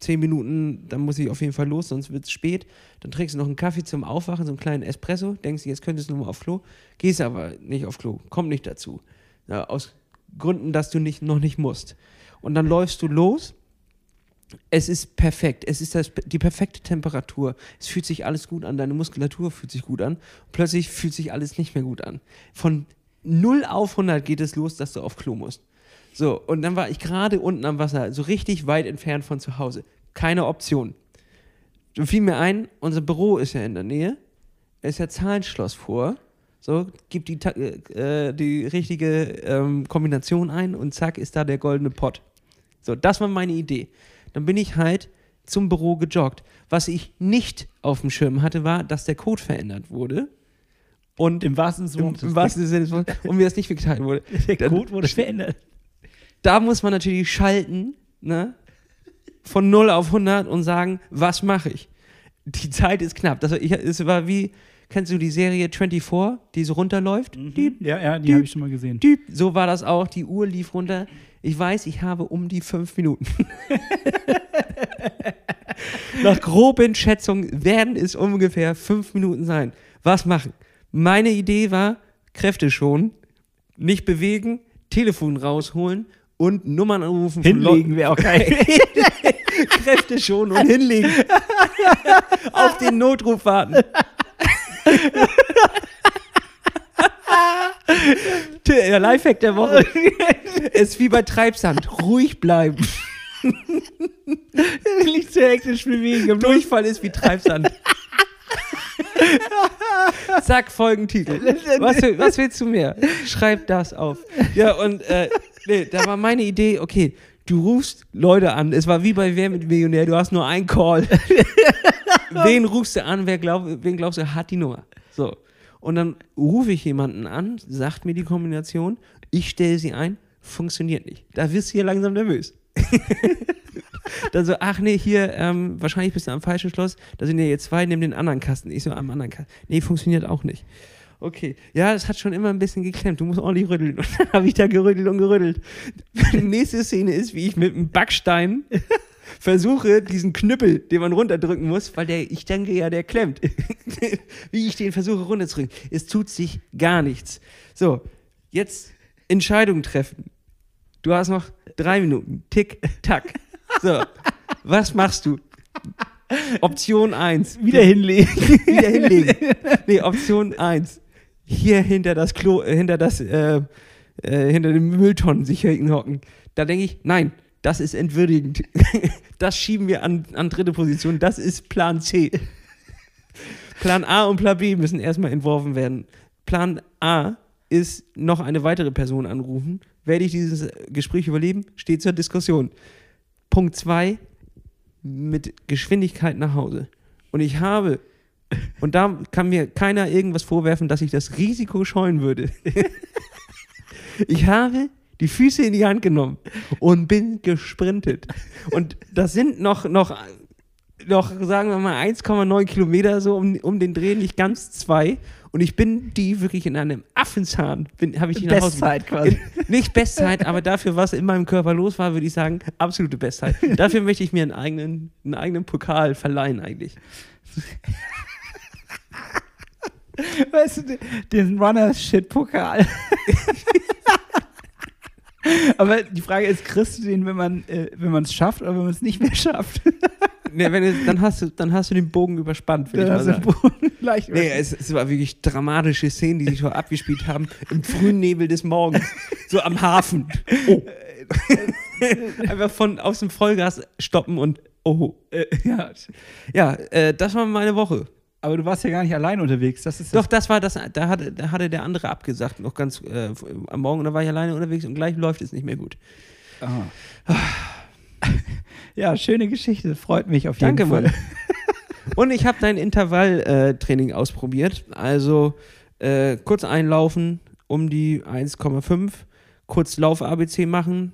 zehn Minuten, dann muss ich auf jeden Fall los, sonst wird es spät. Dann trinkst du noch einen Kaffee zum Aufwachen, so einen kleinen Espresso, denkst, jetzt könntest du noch mal auf Klo, gehst aber nicht auf Klo, kommt nicht dazu. Ja, aus Gründen, dass du nicht, noch nicht musst. Und dann läufst du los. Es ist perfekt. Es ist das, die perfekte Temperatur. Es fühlt sich alles gut an. Deine Muskulatur fühlt sich gut an. Plötzlich fühlt sich alles nicht mehr gut an. Von 0 auf 100 geht es los, dass du auf Klo musst. So, und dann war ich gerade unten am Wasser, so richtig weit entfernt von zu Hause. Keine Option. Dann fiel mir ein, unser Büro ist ja in der Nähe. Es ist ja Zahlenschloss vor. So, gib die, Ta- äh, die richtige ähm, Kombination ein und zack ist da der goldene Pott. So, das war meine Idee. Dann bin ich halt zum Büro gejoggt. Was ich nicht auf dem Schirm hatte, war, dass der Code verändert wurde. Und Im wahrsten Sinne des Wortes, und mir das nicht mitgeteilt wurde. Der Code wurde verändert. Da muss man natürlich schalten, ne? Von 0 auf 100 und sagen, was mache ich? Die Zeit ist knapp. Das war, ich, es war wie, kennst du die Serie 24, die so runterläuft? Diep, Ja, ja, die habe ich schon mal gesehen. diep. So war das auch. Die Uhr lief runter. Ich weiß, ich habe um die fünf Minuten. Nach groben Schätzungen werden es ungefähr fünf Minuten sein. Was machen? Meine Idee war, Kräfte schonen, nicht bewegen, Telefon rausholen und Nummern anrufen. Hinlegen wäre auch geil. Kräfte schonen und hinlegen. Auf den Notruf warten. Der Lifehack der Woche ist wie bei Treibsand. Ruhig bleiben. Nicht zu hektisch bewegen. Durchfall ist wie Treibsand. Zack, Folgentitel. Was, was willst du mehr? Schreib das auf. Ja, und äh, nee, da war meine Idee, okay, du rufst Leute an. Es war wie bei Wer mit Millionär, du hast nur einen Call. wen rufst du an? Wer glaub, wen glaubst du hat die Nummer? So. Und dann rufe ich jemanden an, sagt mir die Kombination, ich stelle sie ein, funktioniert nicht. Da wirst du hier langsam nervös. Dann so, ach nee, hier, ähm, wahrscheinlich bist du am falschen Schloss. Da sind ja jetzt zwei, nimm den anderen Kasten. Ich so, am anderen Kasten. Nee, funktioniert auch nicht. Okay, ja, es hat schon immer ein bisschen geklemmt. Du musst ordentlich rütteln. Und dann habe ich da gerüttelt und gerüttelt. Die nächste Szene ist, wie ich mit einem Backstein versuche, diesen Knüppel, den man runterdrücken muss, weil der, ich denke ja, der klemmt. wie ich den versuche runterzudrücken. Es tut sich gar nichts. So, jetzt Entscheidung treffen. Du hast noch drei Minuten. Tick, tack. So, was machst du? Option 1. Wieder hinlegen. Wieder hinlegen. Nee, Option 1. Hier hinter das Klo, äh, hinter das, äh, äh, hinter den Mülltonnen sich hinhocken. Da denke ich, nein, das ist entwürdigend. Das schieben wir an, an dritte Position. Das ist Plan C. Plan A und Plan B müssen erstmal entworfen werden. Plan A ist noch eine weitere Person anrufen. Werde ich dieses Gespräch überleben? Steht zur Diskussion. Punkt 2, mit Geschwindigkeit nach Hause. Und ich habe, und da kann mir keiner irgendwas vorwerfen, dass ich das Risiko scheuen würde. ich habe die Füße in die Hand genommen und bin gesprintet. Und das sind noch, noch, noch sagen wir mal, 1,9 Kilometer so um, um den Dreh, nicht ganz zwei. Und ich bin die wirklich in einem Affenzahn, bin- habe ich die nach Hause Bestzeit quasi. nicht Bestzeit, aber dafür, was in meinem Körper los war, würde ich sagen, absolute Bestzeit. Dafür möchte ich mir einen eigenen, einen eigenen Pokal verleihen eigentlich. Weißt du, den Runner-Shit-Pokal. Aber die Frage ist, kriegst du den, wenn man äh, wenn man es schafft oder wenn man es nicht mehr schafft? Nee, wenn du, dann, hast du, dann hast du den Bogen überspannt, würde ich mal sagen. den Boden leicht Nee, es, es war wirklich dramatische Szenen, die sich abgespielt haben im frühen Nebel des Morgens, so am Hafen. Oh. Einfach von aus dem Vollgas stoppen und oh. äh, ja. Ja, äh, das war meine Woche. Aber du warst ja gar nicht allein unterwegs. Das ist Doch, das war das, da hatte, da hatte der andere abgesagt, noch ganz äh, am Morgen, und da war ich alleine unterwegs und gleich läuft es nicht mehr gut. Ah. Ja, schöne Geschichte. Freut mich auf jeden Danke, Fall. Mann. Und ich habe dein Intervalltraining ausprobiert. Also äh, kurz einlaufen, um die 1,5, kurz Lauf-ABC machen.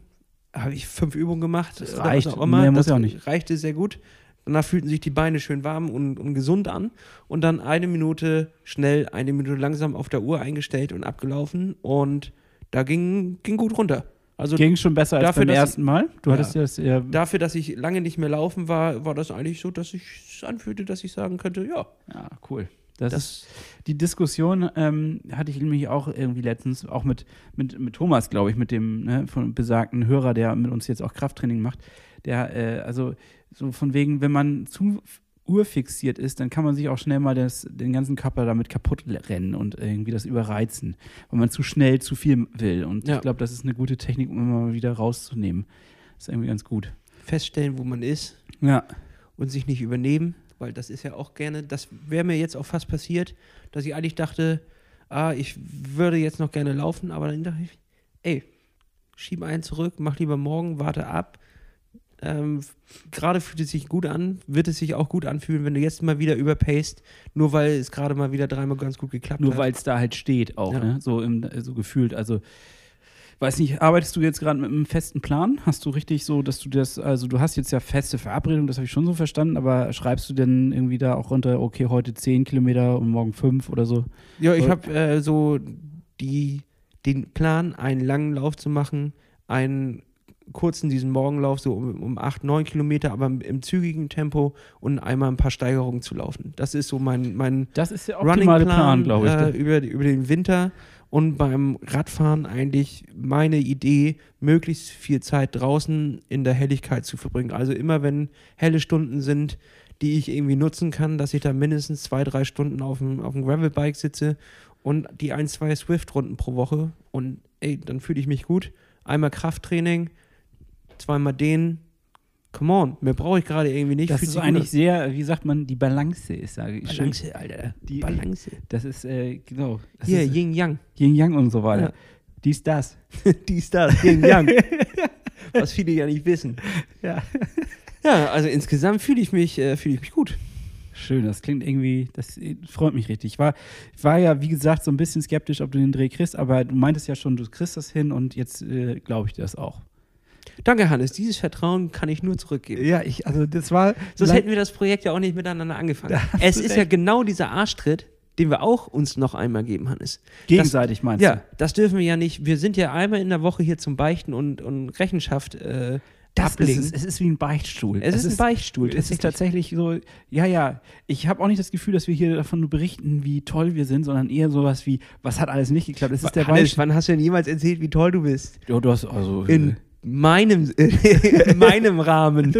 Habe ich fünf Übungen gemacht. Das reicht. auch immer. Mehr muss das auch nicht. reichte sehr gut. Danach fühlten sich die Beine schön warm und, und gesund an. Und dann eine Minute schnell, eine Minute langsam auf der Uhr eingestellt und abgelaufen. Und da ging, ging gut runter. Also Ging schon besser als Dafür, beim ersten Mal. Du hattest ja das ja, dafür, dass ich lange nicht mehr laufen war, war das eigentlich so, dass ich es anfühlte, dass ich sagen könnte, ja, ja cool. Das, Das- ist, die Diskussion ähm, hatte ich nämlich auch irgendwie letztens, auch mit, mit, mit Thomas, glaube ich, mit dem ne, von besagten Hörer, der mit uns jetzt auch Krafttraining macht. Der, äh, also so von wegen, wenn man zu urfixiert ist, dann kann man sich auch schnell mal das, den ganzen Körper damit kaputt rennen und irgendwie das überreizen, weil man zu schnell zu viel will. Und Ja. ich glaube, das ist eine gute Technik, um immer wieder rauszunehmen. Das ist irgendwie ganz gut. feststellen, wo man ist Ja. und sich nicht übernehmen, weil das ist ja auch gerne, das wäre mir jetzt auch fast passiert, dass ich eigentlich dachte, ah, ich würde jetzt noch gerne laufen, aber dann dachte ich, ey, schieb einen zurück, mach lieber morgen, warte ab. Ähm, gerade fühlt es sich gut an, wird es sich auch gut anfühlen, wenn du jetzt mal wieder überpaced, nur weil es gerade mal wieder dreimal ganz gut geklappt Nur hat. weil es da halt steht auch, Ja. ne? So, im, so gefühlt. Also, weiß nicht, arbeitest du jetzt gerade mit einem festen Plan? Hast du richtig so, dass du das, also du hast jetzt ja feste Verabredung, das habe ich schon so verstanden, aber schreibst du denn irgendwie da auch runter, okay, heute 10 Kilometer und morgen 5 oder so? Ja, ich habe äh, so die, den Plan, einen langen Lauf zu machen, einen kurzen, diesen Morgenlauf, so um, um 8, 9 Kilometer, aber im, im zügigen Tempo und einmal ein paar Steigerungen zu laufen. Das ist so mein, mein Das ist der Running Plan, Plan, glaube ich. Äh, über, über den Winter und beim Radfahren eigentlich meine Idee, möglichst viel Zeit draußen in der Helligkeit zu verbringen. Also immer wenn helle Stunden sind, die ich irgendwie nutzen kann, dass ich da mindestens zwei, drei Stunden auf dem, auf dem Gravelbike sitze und die ein, zwei Swift-Runden pro Woche und ey, dann fühle ich mich gut. Einmal Krafttraining, zweimal den. Come on, mehr brauche ich gerade irgendwie nicht. das Fühlt ist sich eigentlich sehr, wie sagt man, die Balance ist, sage ich. an. Balance, Alter. Die- Balance. Das ist, äh, genau. Das Hier, ist Yin Yang. Yin Yang und so weiter. Ja. Dies, das. Dies, das, Yin Yang. Was viele ja nicht wissen. Ja. Ja, also insgesamt fühle ich mich, äh, fühle ich mich gut. Schön, das klingt irgendwie, das äh, freut mich richtig. Ich war, ich war ja, wie gesagt, so ein bisschen skeptisch, ob du den Dreh kriegst, aber du meintest ja schon, du kriegst das hin und jetzt äh, glaube ich dir das auch. Danke, Hannes. Dieses Vertrauen kann ich nur zurückgeben. Ja, ich, also das war. Sonst hätten wir das Projekt ja auch nicht miteinander angefangen. Es ist recht. ja genau dieser Arschtritt, den wir auch uns noch einmal geben, Hannes. gegenseitig meinst Ja, du? das dürfen wir ja nicht. Wir sind ja einmal in der Woche hier zum Beichten und, und Rechenschaft äh, Das ablegen. ist es. Es ist wie ein Beichtstuhl. Es ist ein Beichtstuhl, Es ist tatsächlich so, ja, ja. Ich habe auch nicht das Gefühl, dass wir hier davon nur berichten, wie toll wir sind, sondern eher sowas wie, was hat alles nicht geklappt. Es ist der Hannes, Beichtstuhl. wann hast du denn jemals erzählt, wie toll du bist? Ja, du hast also. In meinem, in meinem Rahmen.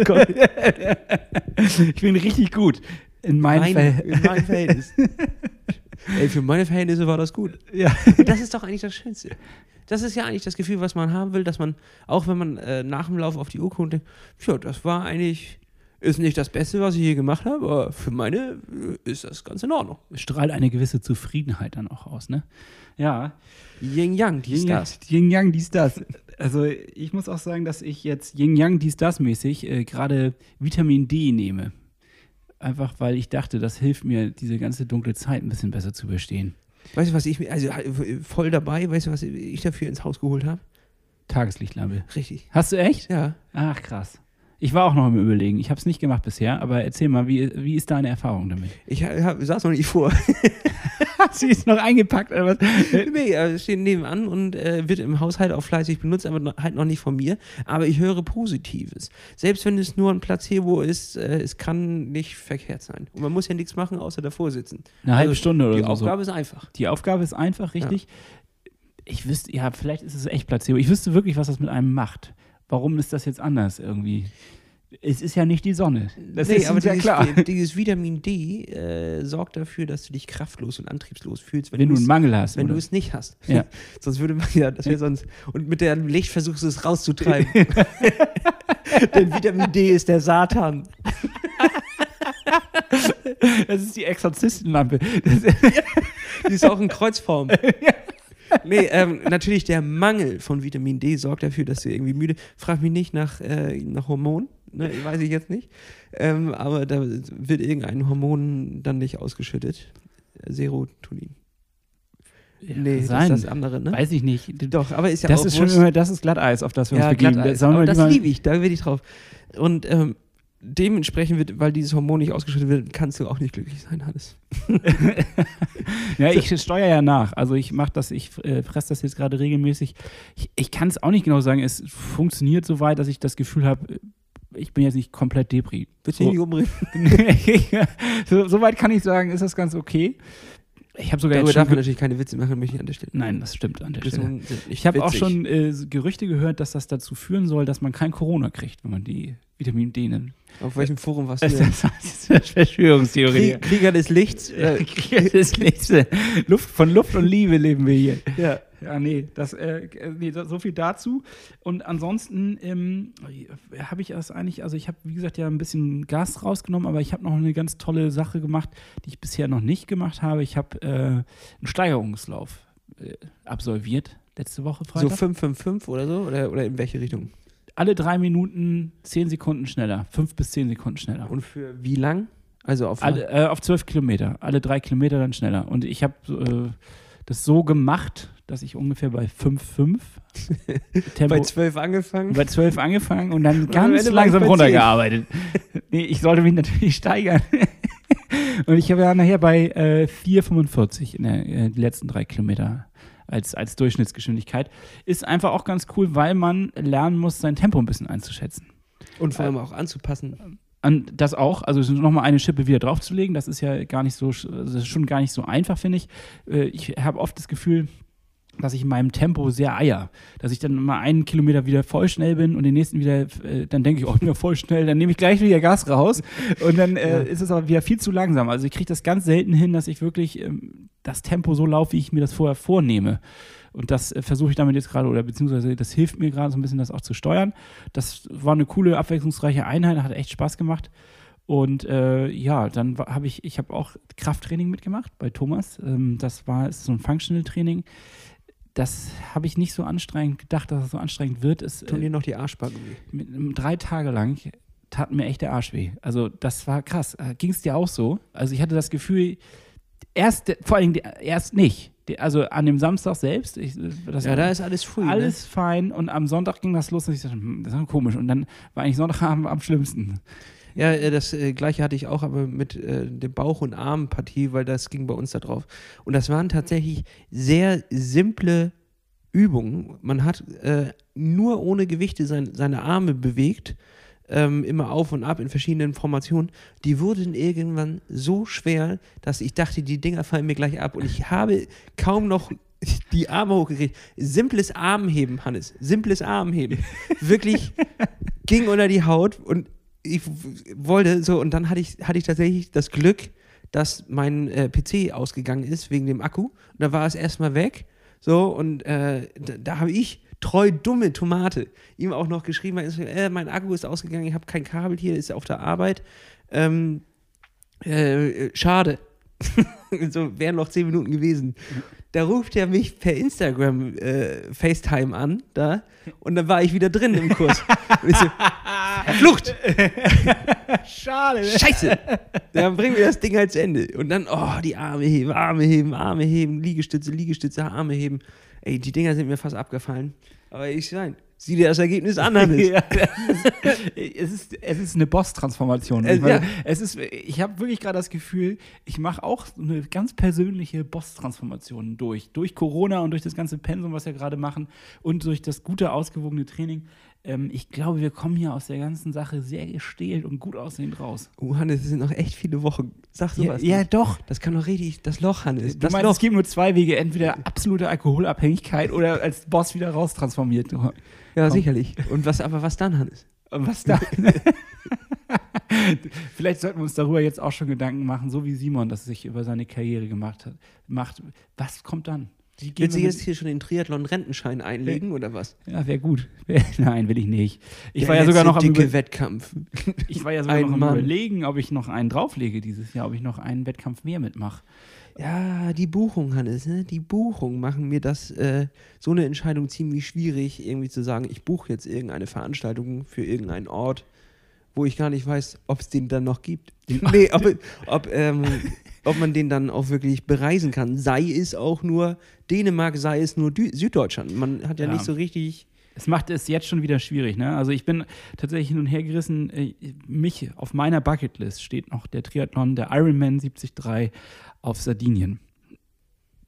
Ich bin richtig gut. In meinem mein, Fall. in meinem Verhältnis. Ey, für meine Verhältnisse war das gut. Ja. Das ist doch eigentlich das Schönste. Das ist ja eigentlich das Gefühl, was man haben will, dass man, auch wenn man äh, nach dem Lauf auf die Uhr guckt, denkt, ja, das war eigentlich, ist nicht das Beste, was ich je gemacht habe, aber für meine äh, ist das ganz in Ordnung. strahlt eine gewisse Zufriedenheit dann auch aus, ne? Ja. Yin Yang, dies, Yin, das. Yin Yang, dies, das. Also ich muss auch sagen, dass ich jetzt Yin Yang, dies, das mäßig äh, gerade Vitamin D nehme. Einfach weil ich dachte, das hilft mir, diese ganze dunkle Zeit ein bisschen besser zu überstehen. Weißt du, was ich mir, also äh, voll dabei, weißt du, was ich dafür ins Haus geholt habe? Tageslichtlampe. Richtig. Hast du echt? Ja. Ach, krass. Ich war auch noch im Überlegen. Ich habe es nicht gemacht bisher, aber erzähl mal, wie, wie ist deine Erfahrung damit? Ich hab, saß noch nicht vor. Sie ist noch eingepackt oder was? nee, äh, steht nebenan und äh, wird im Haushalt auch fleißig benutzt, aber halt noch nicht von mir. Aber ich höre Positives. Selbst wenn es nur ein Placebo ist, äh, es kann nicht verkehrt sein. Und man muss ja nichts machen, außer davor sitzen. Eine halbe Also, Stunde oder Die so. Aufgabe ist einfach. Die Aufgabe ist einfach, richtig. Ich wüsste, ja, vielleicht ist es echt Placebo. Ich wüsste wirklich, was das mit einem macht. Warum ist das jetzt anders irgendwie? Es ist ja nicht die Sonne. Das ist uns ja dieses, klar. dieses Vitamin D äh, sorgt dafür, dass du dich kraftlos und antriebslos fühlst, wenn, Wenn du es- einen Mangel hast. wenn oder? du es nicht hast. Ja. sonst würde man ja, das wäre sonst. Und mit dem Licht versuchst du es rauszutreiben. Denn Vitamin D ist der Satan. das ist die Exorzistenlampe. Die ist auch in Kreuzform. Nee, ähm, natürlich der Mangel von Vitamin D sorgt dafür, dass du irgendwie müde. Frag mich nicht nach, äh, nach Hormonen, ne, weiß ich jetzt nicht. Ähm, aber da wird irgendein Hormon dann nicht ausgeschüttet. Serotonin. nee, sein. das ist das andere, ne? Weiß ich nicht. Doch, aber ist ja das auch ist schon immer, das ist Glatteis, auf das wir ja, uns begeben. Glatteis. Das lieber- liebe ich, da bin ich drauf. Und ähm, dementsprechend wird, weil dieses Hormon nicht ausgeschüttet wird, kannst du auch nicht glücklich sein, Hannes. Ja, ich steuere ja nach. Also ich mache das, ich äh, fresse das jetzt gerade regelmäßig. Ich, ich kann es auch nicht genau sagen. Es funktioniert so weit, dass ich das Gefühl habe, ich bin jetzt nicht komplett Depri. Bitte So. nicht umbringen. so, so weit kann ich sagen, ist das ganz okay. Ich habe sogar Darüber darf man natürlich keine Witze machen, möchte ich an der Stelle. Nein, das stimmt an der Stelle. Ich habe auch schon äh, Gerüchte gehört, dass das dazu führen soll, dass man kein Corona kriegt, wenn man die Vitamin D nimmt. Auf welchem Forum warst du denn? das ist eine Verschwörungstheorie. Krieg, Krieger des Lichts. Äh, Das ist nichts. Luft, von Luft und Liebe leben wir hier. ja. Ja, nee, das, äh, nee, da- so viel dazu. Und ansonsten ähm, habe ich das eigentlich, also ich habe, wie gesagt, ja ein bisschen Gas rausgenommen, aber ich habe noch eine ganz tolle Sache gemacht, die ich bisher noch nicht gemacht habe. Ich habe äh, einen Steigerungslauf äh, absolviert, letzte Woche So Freitag. 555 oder so? Oder, oder in welche Richtung? Alle drei Minuten zehn Sekunden schneller, fünf bis zehn Sekunden schneller. Und für wie lang? Also auf Alle, äh, auf zwölf Kilometer, alle drei Kilometer dann schneller. Und ich habe äh, das so gemacht, dass ich ungefähr bei 5,5 Tempo bei 12 angefangen. bei 12 angefangen und dann am ganz langsam bei runtergearbeitet. nee, ich sollte mich natürlich steigern. und ich habe ja nachher bei äh, 4,45 in der, äh, die letzten drei Kilometer als, als Durchschnittsgeschwindigkeit. Ist einfach auch ganz cool, weil man lernen muss, sein Tempo ein bisschen einzuschätzen. Und vor allem auch anzupassen. An das auch, also nochmal eine Schippe wieder draufzulegen, das ist ja gar nicht so, das ist schon gar nicht so einfach, finde ich. Äh, Ich habe oft das Gefühl, dass ich in meinem Tempo sehr eier. Dass ich dann mal einen Kilometer wieder voll schnell bin und den nächsten wieder, äh, dann denke ich, oh, ich bin ja voll schnell, dann nehme ich gleich wieder Gas raus und dann äh, Ja. ist es aber wieder viel zu langsam. Also ich kriege das ganz selten hin, dass ich wirklich ähm, das Tempo so laufe, wie ich mir das vorher vornehme. Und das äh, versuche ich damit jetzt gerade, oder beziehungsweise das hilft mir gerade so ein bisschen, das auch zu steuern. Das war eine coole, abwechslungsreiche Einheit, hat echt Spaß gemacht. Und äh, ja, dann habe ich, ich habe auch Krafttraining mitgemacht bei Thomas. Ähm, das war ist so ein Functional-Training. Das habe ich nicht so anstrengend gedacht, dass es so anstrengend wird. Es, Tun äh, dir noch die Arschbacke weh. drei Tage lang tat mir echt der Arsch weh. Also das war krass. Ging es dir auch so? Also ich hatte das Gefühl, erst, vor allem erst nicht. Also an dem Samstag selbst, ich, das Ja, da ist alles früh. ne? alles fein und am Sonntag ging das los und ich dachte, hm, das ist komisch. Und dann war eigentlich Sonntagabend am schlimmsten. Ja, äh, das äh, gleiche hatte ich auch, aber mit äh, dem Bauch- und Armpartie, weil das ging bei uns da drauf. Und das waren tatsächlich sehr simple Übungen. Man hat äh, nur ohne Gewichte sein, seine Arme bewegt, ähm, immer auf und ab in verschiedenen Formationen. Die wurden irgendwann so schwer, dass ich dachte, die Dinger fallen mir gleich ab. Und ich habe kaum noch die Arme hochgekriegt. Simples Armheben, Hannes. Simples Armheben. Wirklich ging unter die Haut und ich wollte so, und dann hatte ich, hatte ich tatsächlich das Glück, dass mein äh, PC ausgegangen ist wegen dem Akku. Und da war es erstmal weg. So, und äh, da, da habe ich treu dumme Tomate ihm auch noch geschrieben, äh, mein Akku ist ausgegangen, ich habe kein Kabel hier, ist auf der Arbeit. Ähm, äh, schade. so wären noch zehn Minuten gewesen. Da ruft er mich per Instagram äh, FaceTime an, da, und dann war ich wieder drin im Kurs. Und ich so, Flucht! Schade. Scheiße! Dann bringen wir das Ding halt zu Ende. Und dann, oh, die Arme heben, Arme heben, Arme heben, Liegestütze, Liegestütze, Arme heben. Ey, die Dinger sind mir fast abgefallen. Aber ich sein, sieh dir das Ergebnis an, Hannes. Ja, es, ist, es ist eine Boss-Transformation. Äh, Ich ja. es ist, ich habe wirklich gerade das Gefühl, ich mache auch eine ganz persönliche Boss-Transformation durch. Durch Corona und durch das ganze Pensum, was wir gerade machen und durch das gute, ausgewogene Training. Ähm, ich glaube, wir kommen hier aus der ganzen Sache sehr gestählt und gut aussehend raus. Oh, Hannes, es sind noch echt viele Wochen. Sag Ja, sowas. ja nicht. doch. Das kann doch richtig, das Loch, Hannes. Du Das meinst, Loch. es gibt nur zwei Wege, entweder absolute Alkoholabhängigkeit oder als Boss wieder raustransformiert. Ja, Komm. sicherlich. Und was, aber was dann, Hannes? Und was da? Vielleicht sollten wir uns darüber jetzt auch schon Gedanken machen, so wie Simon das sich über seine Karriere gemacht hat. Macht. Was kommt dann? Willst du jetzt hier schon den Triathlon-Rentenschein einlegen oder was? ja, wäre gut. Nein, will ich nicht. Ich Der war ja sogar noch am, über, Wettkampf. ich war ja sogar Ein noch am Mann. überlegen, ob ich noch einen drauflege dieses Jahr, ob ich noch einen Wettkampf mehr mitmache. Ja, die Buchung, Hannes, ne? die Buchung machen mir das, äh, so eine Entscheidung ziemlich schwierig, irgendwie zu sagen, ich buche jetzt irgendeine Veranstaltung für irgendeinen Ort, wo ich gar nicht weiß, ob es den dann noch gibt. nee, ob, ob, ähm, ob man den dann auch wirklich bereisen kann. Sei es auch nur Dänemark, sei es nur Dü Süddeutschland. Man hat ja, Ja. nicht so richtig. Es macht es jetzt schon wieder schwierig, ne? Also ich bin tatsächlich hin und her gerissen. Äh, Mich auf meiner Bucketlist steht noch der Triathlon, der Ironman 73 auf Sardinien.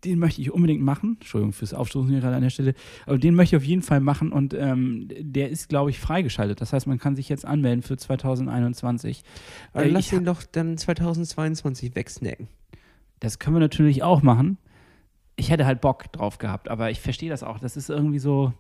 Den möchte ich unbedingt machen. Entschuldigung fürs Aufstoßen hier gerade an der Stelle. Aber den möchte ich auf jeden Fall machen und ähm, der ist, glaube ich, freigeschaltet. Das heißt, man kann sich jetzt anmelden für 2021. Aber Äh, lass ich den doch dann 2022 wegsnacken. Das können wir natürlich auch machen. Ich hätte halt Bock drauf gehabt, aber ich verstehe das auch. Das ist irgendwie so.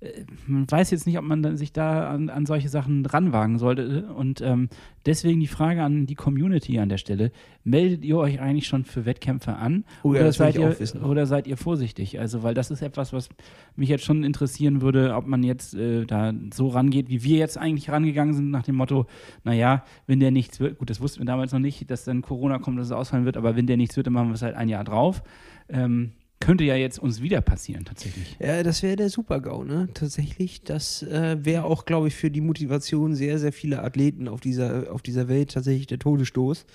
Äh, Man weiß jetzt nicht, ob man sich da an, an solche Sachen ranwagen sollte. Und ähm, deswegen die Frage an die Community an der Stelle: Meldet ihr euch eigentlich schon für Wettkämpfe an? Oh ja, oder, seid ihr, oder seid ihr vorsichtig? Also, weil das ist etwas, was mich jetzt schon interessieren würde, ob man jetzt äh, da so rangeht, wie wir jetzt eigentlich rangegangen sind, nach dem Motto: Naja, wenn der nichts wird, gut, das wussten wir damals noch nicht, dass dann Corona kommt, dass es ausfallen wird, aber wenn der nichts wird, dann machen wir es halt ein Jahr drauf. Ähm, könnte ja jetzt uns wieder passieren, tatsächlich. Ja, das wäre der Super-GAU, ne? Tatsächlich. Das äh, wäre auch, glaube ich, für die Motivation sehr, sehr vieler Athleten auf dieser, auf dieser Welt tatsächlich der Todesstoß.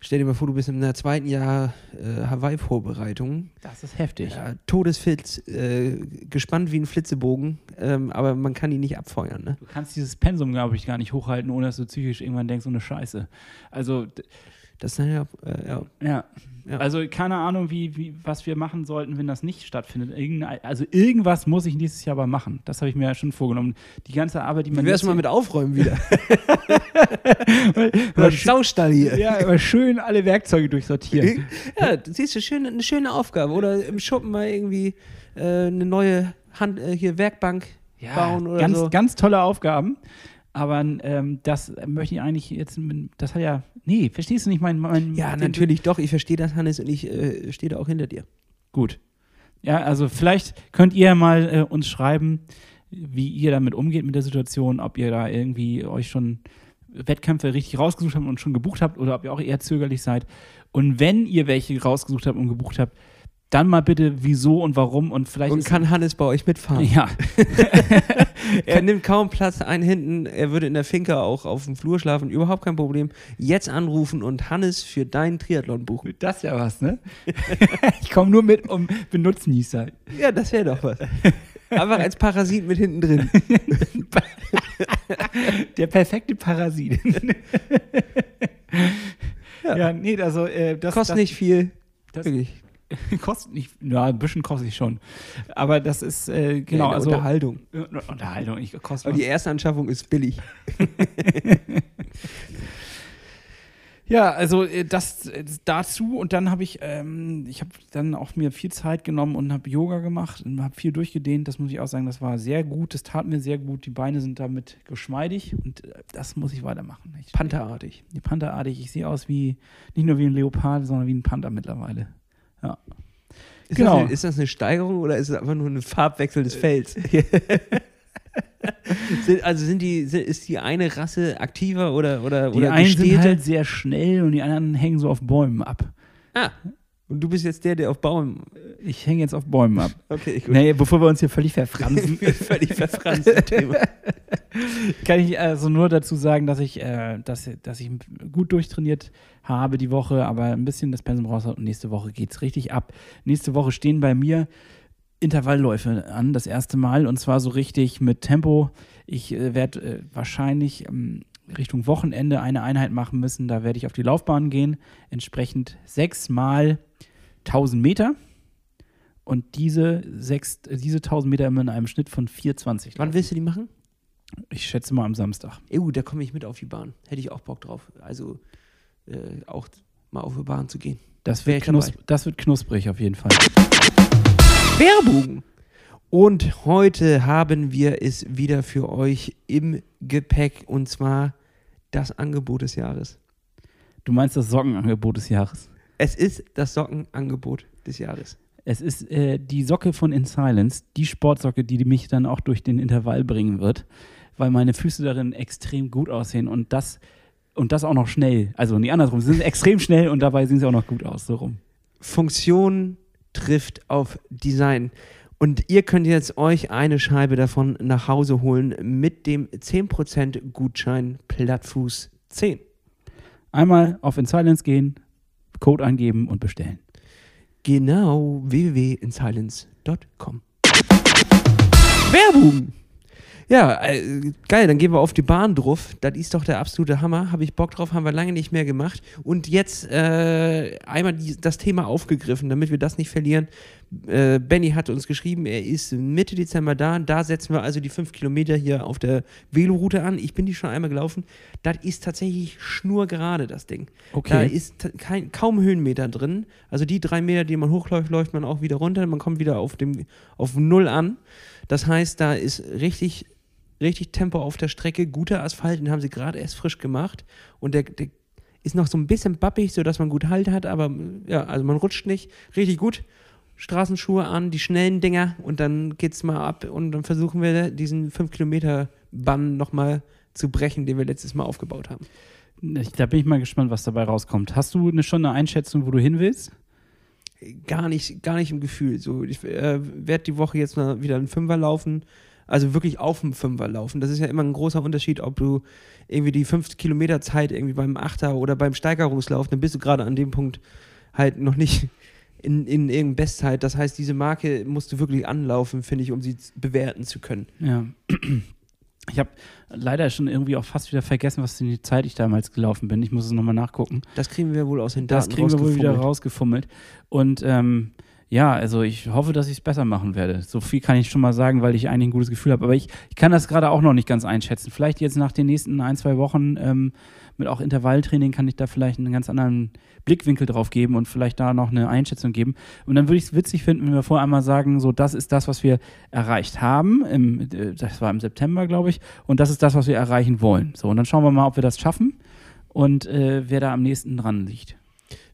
Stell dir mal vor, du bist in der zweiten Jahr äh, Hawaii-Vorbereitung. Das ist heftig. Ja, todesfit, äh, gespannt wie ein Flitzebogen, ähm, aber man kann ihn nicht abfeuern, ne? Du kannst dieses Pensum, glaube ich, gar nicht hochhalten, ohne dass du psychisch irgendwann denkst, so eine Scheiße. Also, Das ist ja, äh, ja. Ja. Ja. Also keine Ahnung, wie, wie, was wir machen sollten, wenn das nicht stattfindet. Irgendein, also irgendwas muss ich nächstes Jahr aber machen. Das habe ich mir ja schon vorgenommen. Die ganze Arbeit, die man Wie wär's jetzt- mal mit Aufräumen wieder? Mal Saustall hier. ja, aber schön alle Werkzeuge durchsortieren. Ja, du siehst du, schön, eine schöne Aufgabe. Oder im Schuppen mal irgendwie äh, eine neue Hand, äh, hier Werkbank bauen oder ganz, so. ganz tolle Aufgaben. Aber ähm, das möchte ich eigentlich jetzt, das hat ja, nee, verstehst du nicht mein, mein ja, den- natürlich doch. Ich verstehe das, Hannes, und ich äh, stehe da auch hinter dir. Gut. Ja, also vielleicht könnt ihr mal äh, uns schreiben, wie ihr damit umgeht mit der Situation, ob ihr da irgendwie euch schon Wettkämpfe richtig rausgesucht habt und schon gebucht habt oder ob ihr auch eher zögerlich seid. Und wenn ihr welche rausgesucht habt und gebucht habt, dann mal bitte wieso und warum und vielleicht Und ist- kann Hannes bei euch mitfahren? ja, Er nimmt kaum Platz ein hinten. Er würde in der Finca auch auf dem Flur schlafen. Überhaupt kein Problem. Jetzt anrufen und Hannes für deinen Triathlon buchen. das ist ja was, ne? ich komme nur mit um Benutznießer. Ja, das wäre doch was. Einfach als Parasit mit hinten drin. Der perfekte Parasit. ja. nee, also äh, das Kostet das, nicht viel. das, Wirklich. kostet nicht, ja, ein bisschen kostet ich schon. Aber das ist, äh, genau, Ja, also. Unterhaltung. Unterhaltung, ich kostet Aber die erste Anschaffung ist billig. Ja, also äh, das dazu und dann habe ich, ähm, ich habe dann auch mir viel Zeit genommen und habe Yoga gemacht und habe viel durchgedehnt. Das muss ich auch sagen, das war sehr gut, das tat mir sehr gut. Die Beine sind damit geschmeidig und äh, das muss ich weitermachen. Ich, Pantherartig. Pantherartig, ich sehe aus wie, nicht nur wie ein Leopard, sondern wie ein Panther mittlerweile. Ja. Ist, Genau. das eine, ist das eine Steigerung oder ist es einfach nur ein Farbwechsel des Fells? sind, also sind die, sind, ist die eine Rasse aktiver oder, oder, Die oder einen sind gestählte? halt sehr schnell und die anderen hängen so auf Bäumen ab. Ah, und du bist jetzt der, der auf Baum. Ich hänge jetzt auf Bäumen ab. Okay, gut. Nee, bevor wir uns hier völlig verfransen. Völlig verfranstes Thema. Kann ich also nur dazu sagen, dass ich, äh, dass, dass ich gut durchtrainiert habe die Woche, aber ein bisschen das Pensum raus hat und nächste Woche geht es richtig ab. Nächste Woche stehen bei mir Intervallläufe an, das erste Mal und zwar so richtig mit Tempo. Ich äh, werde äh, wahrscheinlich ähm, Richtung Wochenende eine Einheit machen müssen. Da werde ich auf die Laufbahn gehen, entsprechend sechs mal 1000 Meter. Und diese, sechs, diese 1000 Meter immer in einem Schnitt von 4,20. Wann willst du die machen? Ich schätze mal am Samstag. EU, da komme ich mit auf die Bahn. Hätte ich auch Bock drauf. Also äh, auch mal auf die Bahn zu gehen. Das wird, das wird knusprig auf jeden Fall. Werbung. Und heute haben wir es wieder für euch im Gepäck und zwar das Angebot des Jahres. Du meinst das Sockenangebot des Jahres? Es ist das Sockenangebot des Jahres. Es ist äh, die Socke von In Silence, die Sportsocke, die mich dann auch durch den Intervall bringen wird, weil meine Füße darin extrem gut aussehen und das und das auch noch schnell. Also nicht andersrum, sie sind extrem schnell und dabei sehen sie auch noch gut aus, so rum. Funktion trifft auf Design. Und ihr könnt jetzt euch eine Scheibe davon nach Hause holen mit dem 10% Gutschein Plattfuß 10. Einmal auf In Silence gehen, Code eingeben und bestellen. Genau, www.insilence.com. Werbung! Ja, äh, geil, dann gehen wir auf die Bahn drauf. Das ist doch der absolute Hammer. Habe ich Bock drauf, haben wir lange nicht mehr gemacht. Und jetzt äh, einmal die, das Thema aufgegriffen, damit wir das nicht verlieren. Äh, Benny hat uns geschrieben, er ist Mitte Dezember da. Da setzen wir also die fünf Kilometer hier auf der Veloroute an. Ich bin die schon einmal gelaufen. Das ist tatsächlich schnurgerade, das Ding. Da ist kein, kaum Höhenmeter drin. Also die drei Meter, die man hochläuft, läuft man auch wieder runter. Man kommt wieder auf, dem, auf Null an. Das heißt, da ist richtig, richtig Tempo auf der Strecke. Guter Asphalt, den haben sie gerade erst frisch gemacht. Und der, der ist noch so ein bisschen bappig, sodass man gut Halt hat. Aber ja, also man rutscht nicht. Richtig gut. Straßenschuhe an, die schnellen Dinger. Und dann geht's mal ab. Und dann versuchen wir diesen 5-Kilometer-Bann nochmal zu brechen, den wir letztes Mal aufgebaut haben. Da bin ich mal gespannt, was dabei rauskommt. Hast du schon eine Einschätzung, wo du hin willst? Gar nicht, gar nicht im Gefühl. So, ich äh, werde die Woche jetzt mal wieder einen Fünfer laufen, also wirklich auf dem Fünfer laufen. Das ist ja immer ein großer Unterschied, ob du irgendwie die 50 Kilometer Zeit irgendwie beim Achter oder beim Steigerungslauf, dann bist du gerade an dem Punkt halt noch nicht in, in irgendeiner Bestzeit. Das heißt, diese Marke musst du wirklich anlaufen, finde ich, um sie bewerten zu können. Ja. Ich habe leider schon irgendwie auch fast wieder vergessen, was in die Zeit ich damals gelaufen bin. Ich muss es nochmal nachgucken. Das kriegen wir wohl aus den Daten Das kriegen wir wohl wieder rausgefummelt. rausgefummelt. Und ähm, ja, also ich hoffe, dass ich es besser machen werde. So viel kann ich schon mal sagen, weil ich eigentlich ein gutes Gefühl habe. Aber ich, ich kann das gerade auch noch nicht ganz einschätzen. Vielleicht jetzt nach den nächsten ein, zwei Wochen ähm, mit auch Intervalltraining kann ich da vielleicht einen ganz anderen Blickwinkel drauf geben und vielleicht da noch eine Einschätzung geben. Und dann würde ich es witzig finden, wenn wir vorher einmal sagen, so das ist das, was wir erreicht haben. Im, äh, das war im September, glaube ich. Und das ist das, was wir erreichen wollen. So, und dann schauen wir mal, ob wir das schaffen und äh, wer da am nächsten dran liegt.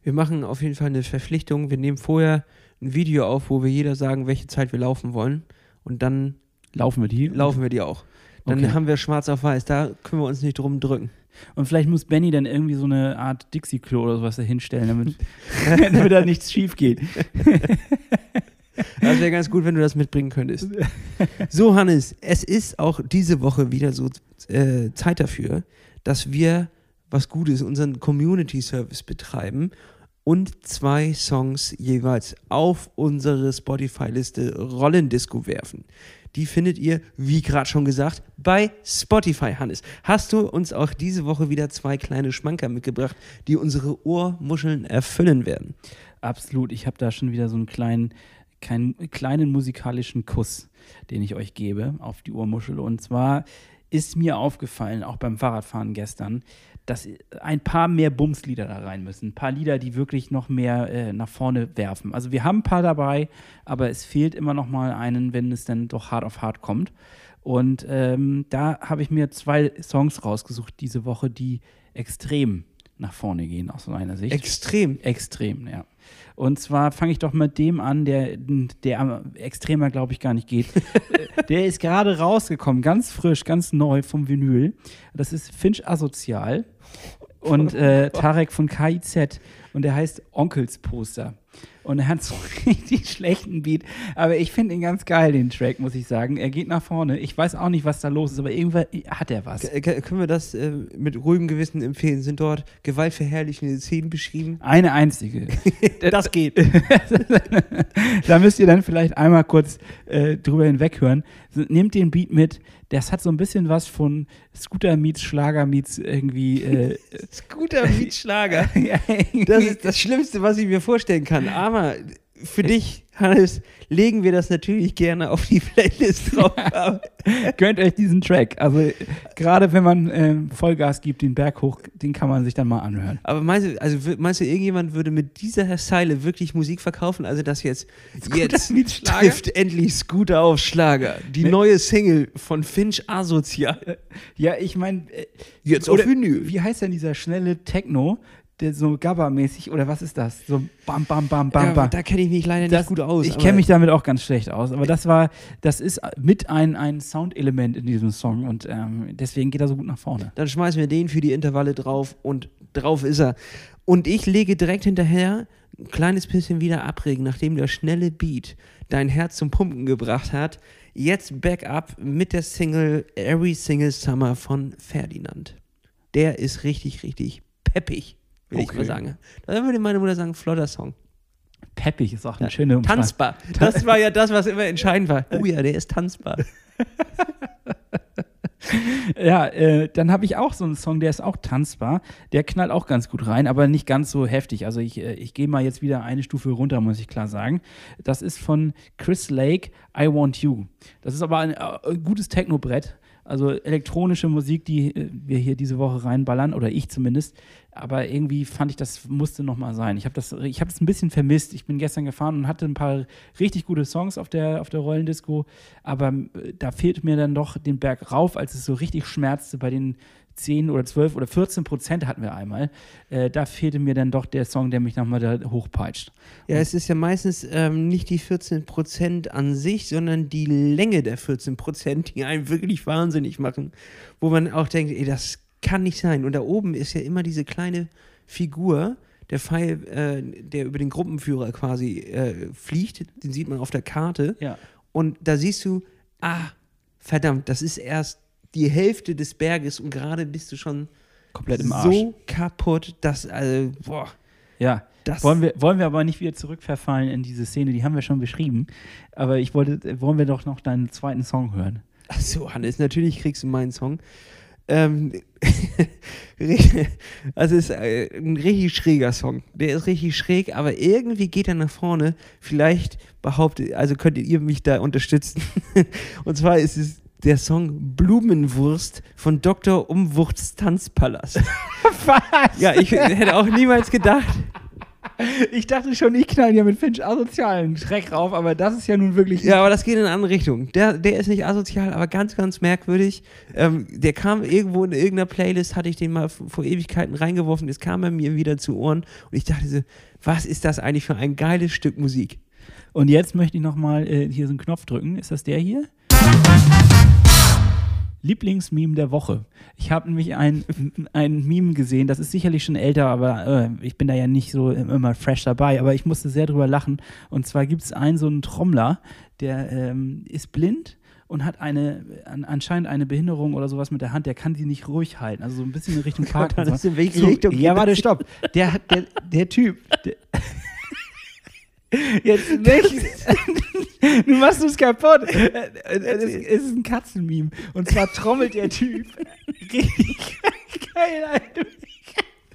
Wir machen auf jeden Fall eine Verpflichtung. Wir nehmen vorher ein Video auf, wo wir jeder sagen, welche Zeit wir laufen wollen. Und dann Laufen wir die? laufen wir die auch. Dann Okay. haben wir schwarz auf weiß. Da können wir uns nicht drum drücken. Und vielleicht muss Benny dann irgendwie so eine Art Dixie-Klo oder sowas da hinstellen, damit, damit da nichts schief geht. Das wäre ganz gut, wenn du das mitbringen könntest. So, Hannes, es ist auch diese Woche wieder so äh, Zeit dafür, dass wir was Gutes, unseren Community-Service betreiben und zwei Songs jeweils auf unsere Spotify-Liste Rollendisco werfen. Die findet ihr, wie gerade schon gesagt, bei Spotify, Hannes. Hast du uns auch diese Woche wieder zwei kleine Schmanker mitgebracht, die unsere Ohrmuscheln erfüllen werden? Absolut. Ich habe da schon wieder so einen kleinen, keinen, kleinen musikalischen Kuss, den ich euch gebe auf die Ohrmuschel. Und zwar ist mir aufgefallen, auch beim Fahrradfahren gestern, dass ein paar mehr Bumslieder da rein müssen. Ein paar Lieder, die wirklich noch mehr äh, nach vorne werfen. Also wir haben ein paar dabei, aber es fehlt immer noch mal einen, wenn es dann doch hart auf hart kommt. Und ähm, da habe ich mir zwei Songs rausgesucht diese Woche, die extrem nach vorne gehen aus meiner Sicht. Extrem. Extrem, ja. Und zwar fange ich doch mit dem an, der, der am extremer, glaube ich, gar nicht geht. der ist gerade rausgekommen, ganz frisch, ganz neu vom Vinyl. Das ist Finch Asozial und äh, Tarek von KIZ. Und der heißt Onkels Poster. Und er hat so richtig schlechten Beat. Aber ich finde ihn ganz geil, den Track, muss ich sagen. Er geht nach vorne. Ich weiß auch nicht, was da los ist, aber irgendwann hat er was. K können wir das äh, mit ruhigem Gewissen empfehlen? Sind dort gewaltverherrlichende Szenen beschrieben? Eine einzige. Das geht. da müsst ihr dann vielleicht einmal kurz äh, drüber hinweghören. Nehmt den Beat mit. Das hat so ein bisschen was von Scooter meets Schlager meets irgendwie. Äh, Beatschlager. ja, irgendwie- Das ist das Schlimmste, was ich mir vorstellen kann. Aber für dich, Hannes, legen wir das natürlich gerne auf die Playlist drauf. Gönnt euch diesen Track. Also gerade wenn man ähm, Vollgas gibt, den Berg hoch, den kann man sich dann mal anhören. Aber meinst du, also meinst du, irgendjemand würde mit dieser Zeile wirklich Musik verkaufen? Also das jetzt, jetzt trifft endlich Scooter auf Schlager. Die Ne? neue Single von Finch Asozial. Ja, ich meine, äh, Jetzt auf Vinyl. Wie heißt denn dieser schnelle Techno, so Gabba-mäßig oder was ist das? So bam, bam, bam, bam, Ja, bam. da kenne ich mich leider Das- nicht gut aus. Ich kenne mich damit auch ganz schlecht aus, aber das war, das ist mit ein, ein Soundelement in diesem Song und ähm, deswegen geht er so gut nach vorne. Dann schmeißen wir den für die Intervalle drauf und drauf ist er. Und ich lege direkt hinterher ein kleines bisschen wieder abregen, nachdem der schnelle Beat dein Herz zum Pumpen gebracht hat. Jetzt Backup mit der Single Every Single Summer von Ferdinand. Der ist richtig, richtig peppig, ich Okay. mal sagen. Da würde meine Mutter sagen, flotter Song. Peppig ist auch eine schöne Umschreibung. Tanzbar. Das war ja das, was immer entscheidend war. Oh ja, der ist tanzbar. Ja, äh, dann habe ich auch so einen Song, der ist auch tanzbar. Der knallt auch ganz gut rein, aber nicht ganz so heftig. Also ich, äh, ich gehe mal jetzt wieder eine Stufe runter, muss ich klar sagen. Das ist von Chris Lake, I Want You. Das ist aber ein äh, gutes Technobrett. Also elektronische Musik, die äh, wir hier diese Woche reinballern, oder ich zumindest. Aber irgendwie fand ich, das musste nochmal sein. Ich habe das, hab das ein bisschen vermisst. Ich bin gestern gefahren und hatte ein paar richtig gute Songs auf der, auf der Rollendisco. Aber äh, da fehlt mir dann doch den Berg rauf, als es so richtig schmerzte bei den 10 oder 12 oder 14 Prozent hatten wir einmal. Äh, da fehlte mir dann doch der Song, der mich nochmal da hochpeitscht. Ja, es ist ja meistens ähm, nicht die 14% an sich, sondern die Länge der 14%, die einen wirklich wahnsinnig machen. Wo man auch denkt, ey, das kann nicht sein. Und da oben ist ja immer diese kleine Figur, der Pfeil, äh, der über den Gruppenführer quasi äh, fliegt. Den sieht man auf der Karte. Ja. Und da siehst du, ah, verdammt, das ist erst die Hälfte des Berges und gerade bist du schon Komplett im Arsch. so kaputt, dass, also, boah, Ja. das. Wollen wir, wollen wir aber nicht wieder zurückverfallen in diese Szene, die haben wir schon beschrieben. Aber ich wollte, wollen wir doch noch deinen zweiten Song hören. Achso, Hannes, natürlich kriegst du meinen Song. Ähm, also es ist äh, ein richtig schräger Song. Der ist richtig schräg, aber irgendwie geht er nach vorne. Vielleicht behauptet, also könntet ihr mich da unterstützen. Und zwar ist es der Song Blumenwurst von Dr. Umwursts Tanzpalast. Was? Ja, ich hätte auch niemals gedacht. Ich dachte schon, ich knall hier mit Finch asozialen Schreck rauf, aber das ist ja nun wirklich. Ja, aber das geht in eine andere Richtung. Der, der ist nicht asozial, aber ganz, ganz merkwürdig. Ähm, der kam irgendwo in irgendeiner Playlist, hatte ich den mal vor Ewigkeiten reingeworfen. Jetzt kam er mir wieder zu Ohren und ich dachte so, was ist das eigentlich für ein geiles Stück Musik? Und jetzt möchte ich nochmal äh, hier so einen Knopf drücken. Ist das der hier? Lieblingsmeme der Woche. Ich habe nämlich ein, ein Meme gesehen, das ist sicherlich schon älter, aber äh, ich bin da ja nicht so immer fresh dabei, aber ich musste sehr drüber lachen. Und zwar gibt es einen so einen Trommler, der ähm, ist blind und hat eine an, anscheinend eine Behinderung oder sowas mit der Hand, der kann die nicht ruhig halten. Also so ein bisschen in Richtung Parkinson. Hannes, in welche so, Richtung Ja, warte, stopp. Der hat der, der Typ. Der, Jetzt nicht. Du machst es kaputt. Es ist, es ist ein Katzenmeme. Und zwar trommelt der Typ richtig geil weg.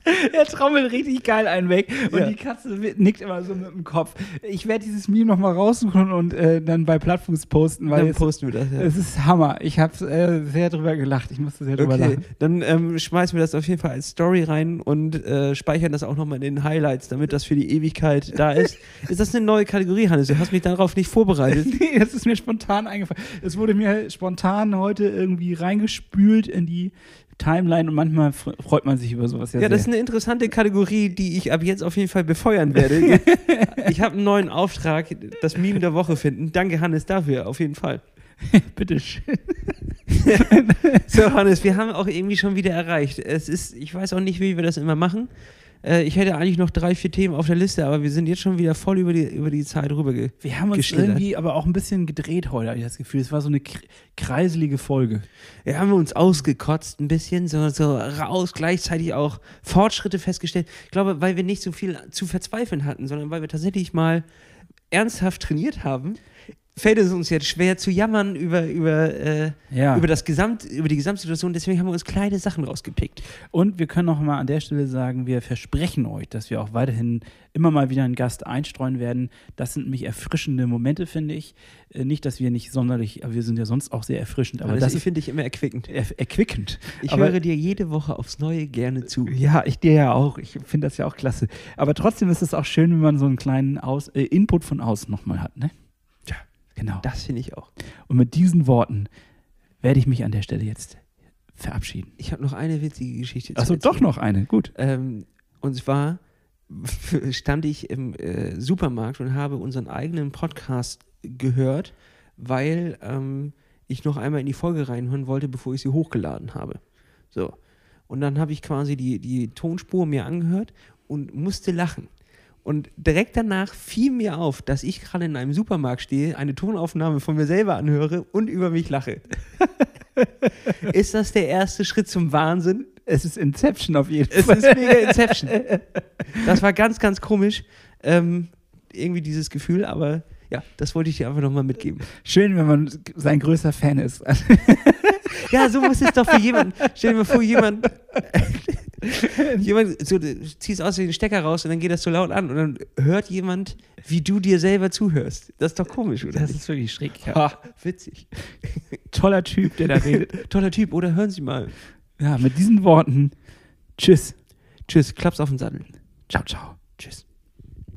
Er trommelt richtig geil einen weg und Ja. die Katze nickt immer so mit dem Kopf. Ich werde dieses Meme nochmal raussuchen und äh, dann bei Plattfuß posten, weil Dann es, posten wir das. Ja. es ist Hammer. Ich habe äh, sehr drüber gelacht. Ich musste sehr drüber Okay, lachen. dann ähm, schmeißen wir das auf jeden Fall als Story rein und äh, speichern das auch nochmal in den Highlights, damit das für die Ewigkeit da ist. ist das eine neue Kategorie, Hannes? Du hast mich darauf nicht vorbereitet. Nee, das ist mir spontan eingefallen. Es wurde mir spontan heute irgendwie reingespült in die Timeline und manchmal fr- freut man sich über sowas ja, Ja, das ist eine interessante Kategorie, die ich ab jetzt auf jeden Fall befeuern werde. ich habe einen neuen Auftrag, das Meme der Woche finden. Danke, Hannes, dafür, auf jeden Fall. Bitte schön. So, Hannes, wir haben auch irgendwie schon wieder erreicht. Es ist, ich weiß auch nicht, wie wir das immer machen. Äh, ich hätte eigentlich noch drei, vier Themen auf der Liste, aber wir sind jetzt schon wieder voll über die, über die Zeit rüber. Wir haben uns Geschildert. irgendwie aber auch ein bisschen gedreht heute, habe ich das Gefühl. Es war so eine kr- kreiselige Folge. Wir haben uns ausgekotzt ein bisschen, so, so raus, gleichzeitig auch Fortschritte festgestellt. Ich glaube, weil wir nicht so viel zu verzweifeln hatten, sondern weil wir tatsächlich mal ernsthaft trainiert haben, fällt es uns jetzt schwer zu jammern über, über, äh, Ja. über, das Gesamt, über die Gesamtsituation. Deswegen haben wir uns kleine Sachen rausgepickt. Und wir können noch mal an der Stelle sagen, wir versprechen euch, dass wir auch weiterhin immer mal wieder einen Gast einstreuen werden. Das sind nämlich erfrischende Momente, finde ich. Äh, Nicht, dass wir nicht sonderlich, aber wir sind ja sonst auch sehr erfrischend, aber Aber das das finde ich immer erquickend. er erquickend. Ich aber, höre dir jede Woche aufs Neue gerne zu. Ja, ich dir ja auch. Ich finde das ja auch klasse. Aber trotzdem ist es auch schön, wenn man so einen kleinen Aus äh, Input von außen nochmal hat, ne? Genau. Das finde ich auch. Und mit diesen Worten werde ich mich an der Stelle jetzt verabschieden. Ich habe noch eine witzige Geschichte zu Achso, doch noch eine. Gut. Ähm, und zwar stand ich im äh, Supermarkt und habe unseren eigenen Podcast gehört, weil ähm, ich noch einmal in die Folge reinhören wollte, bevor ich sie hochgeladen habe. So. Und dann habe ich quasi die, die Tonspur mir angehört und musste lachen. Und direkt danach fiel mir auf, dass ich gerade in einem Supermarkt stehe, eine Tonaufnahme von mir selber anhöre und über mich lache. Ist das der erste Schritt zum Wahnsinn? Es ist Inception auf jeden Es Fall. ist mega Inception. Das war ganz, ganz komisch. Ähm, irgendwie dieses Gefühl, aber ja, das wollte ich dir einfach nochmal mitgeben. Schön, wenn man sein größter Fan ist. Ja, so muss es doch für jemanden. Stell dir mal vor, jemand. jemand so, du ziehst aus den Stecker raus und dann geht das so laut an und dann hört jemand, wie du dir selber zuhörst. Das ist doch komisch, oder? Das ist wirklich schräg. Ja. Ha, witzig. Toller Typ, der da redet. Toller Typ, oder hören Sie mal. Ja, mit diesen Worten. Tschüss. Tschüss, Klaps auf den Sattel. Ciao, ciao. Tschüss.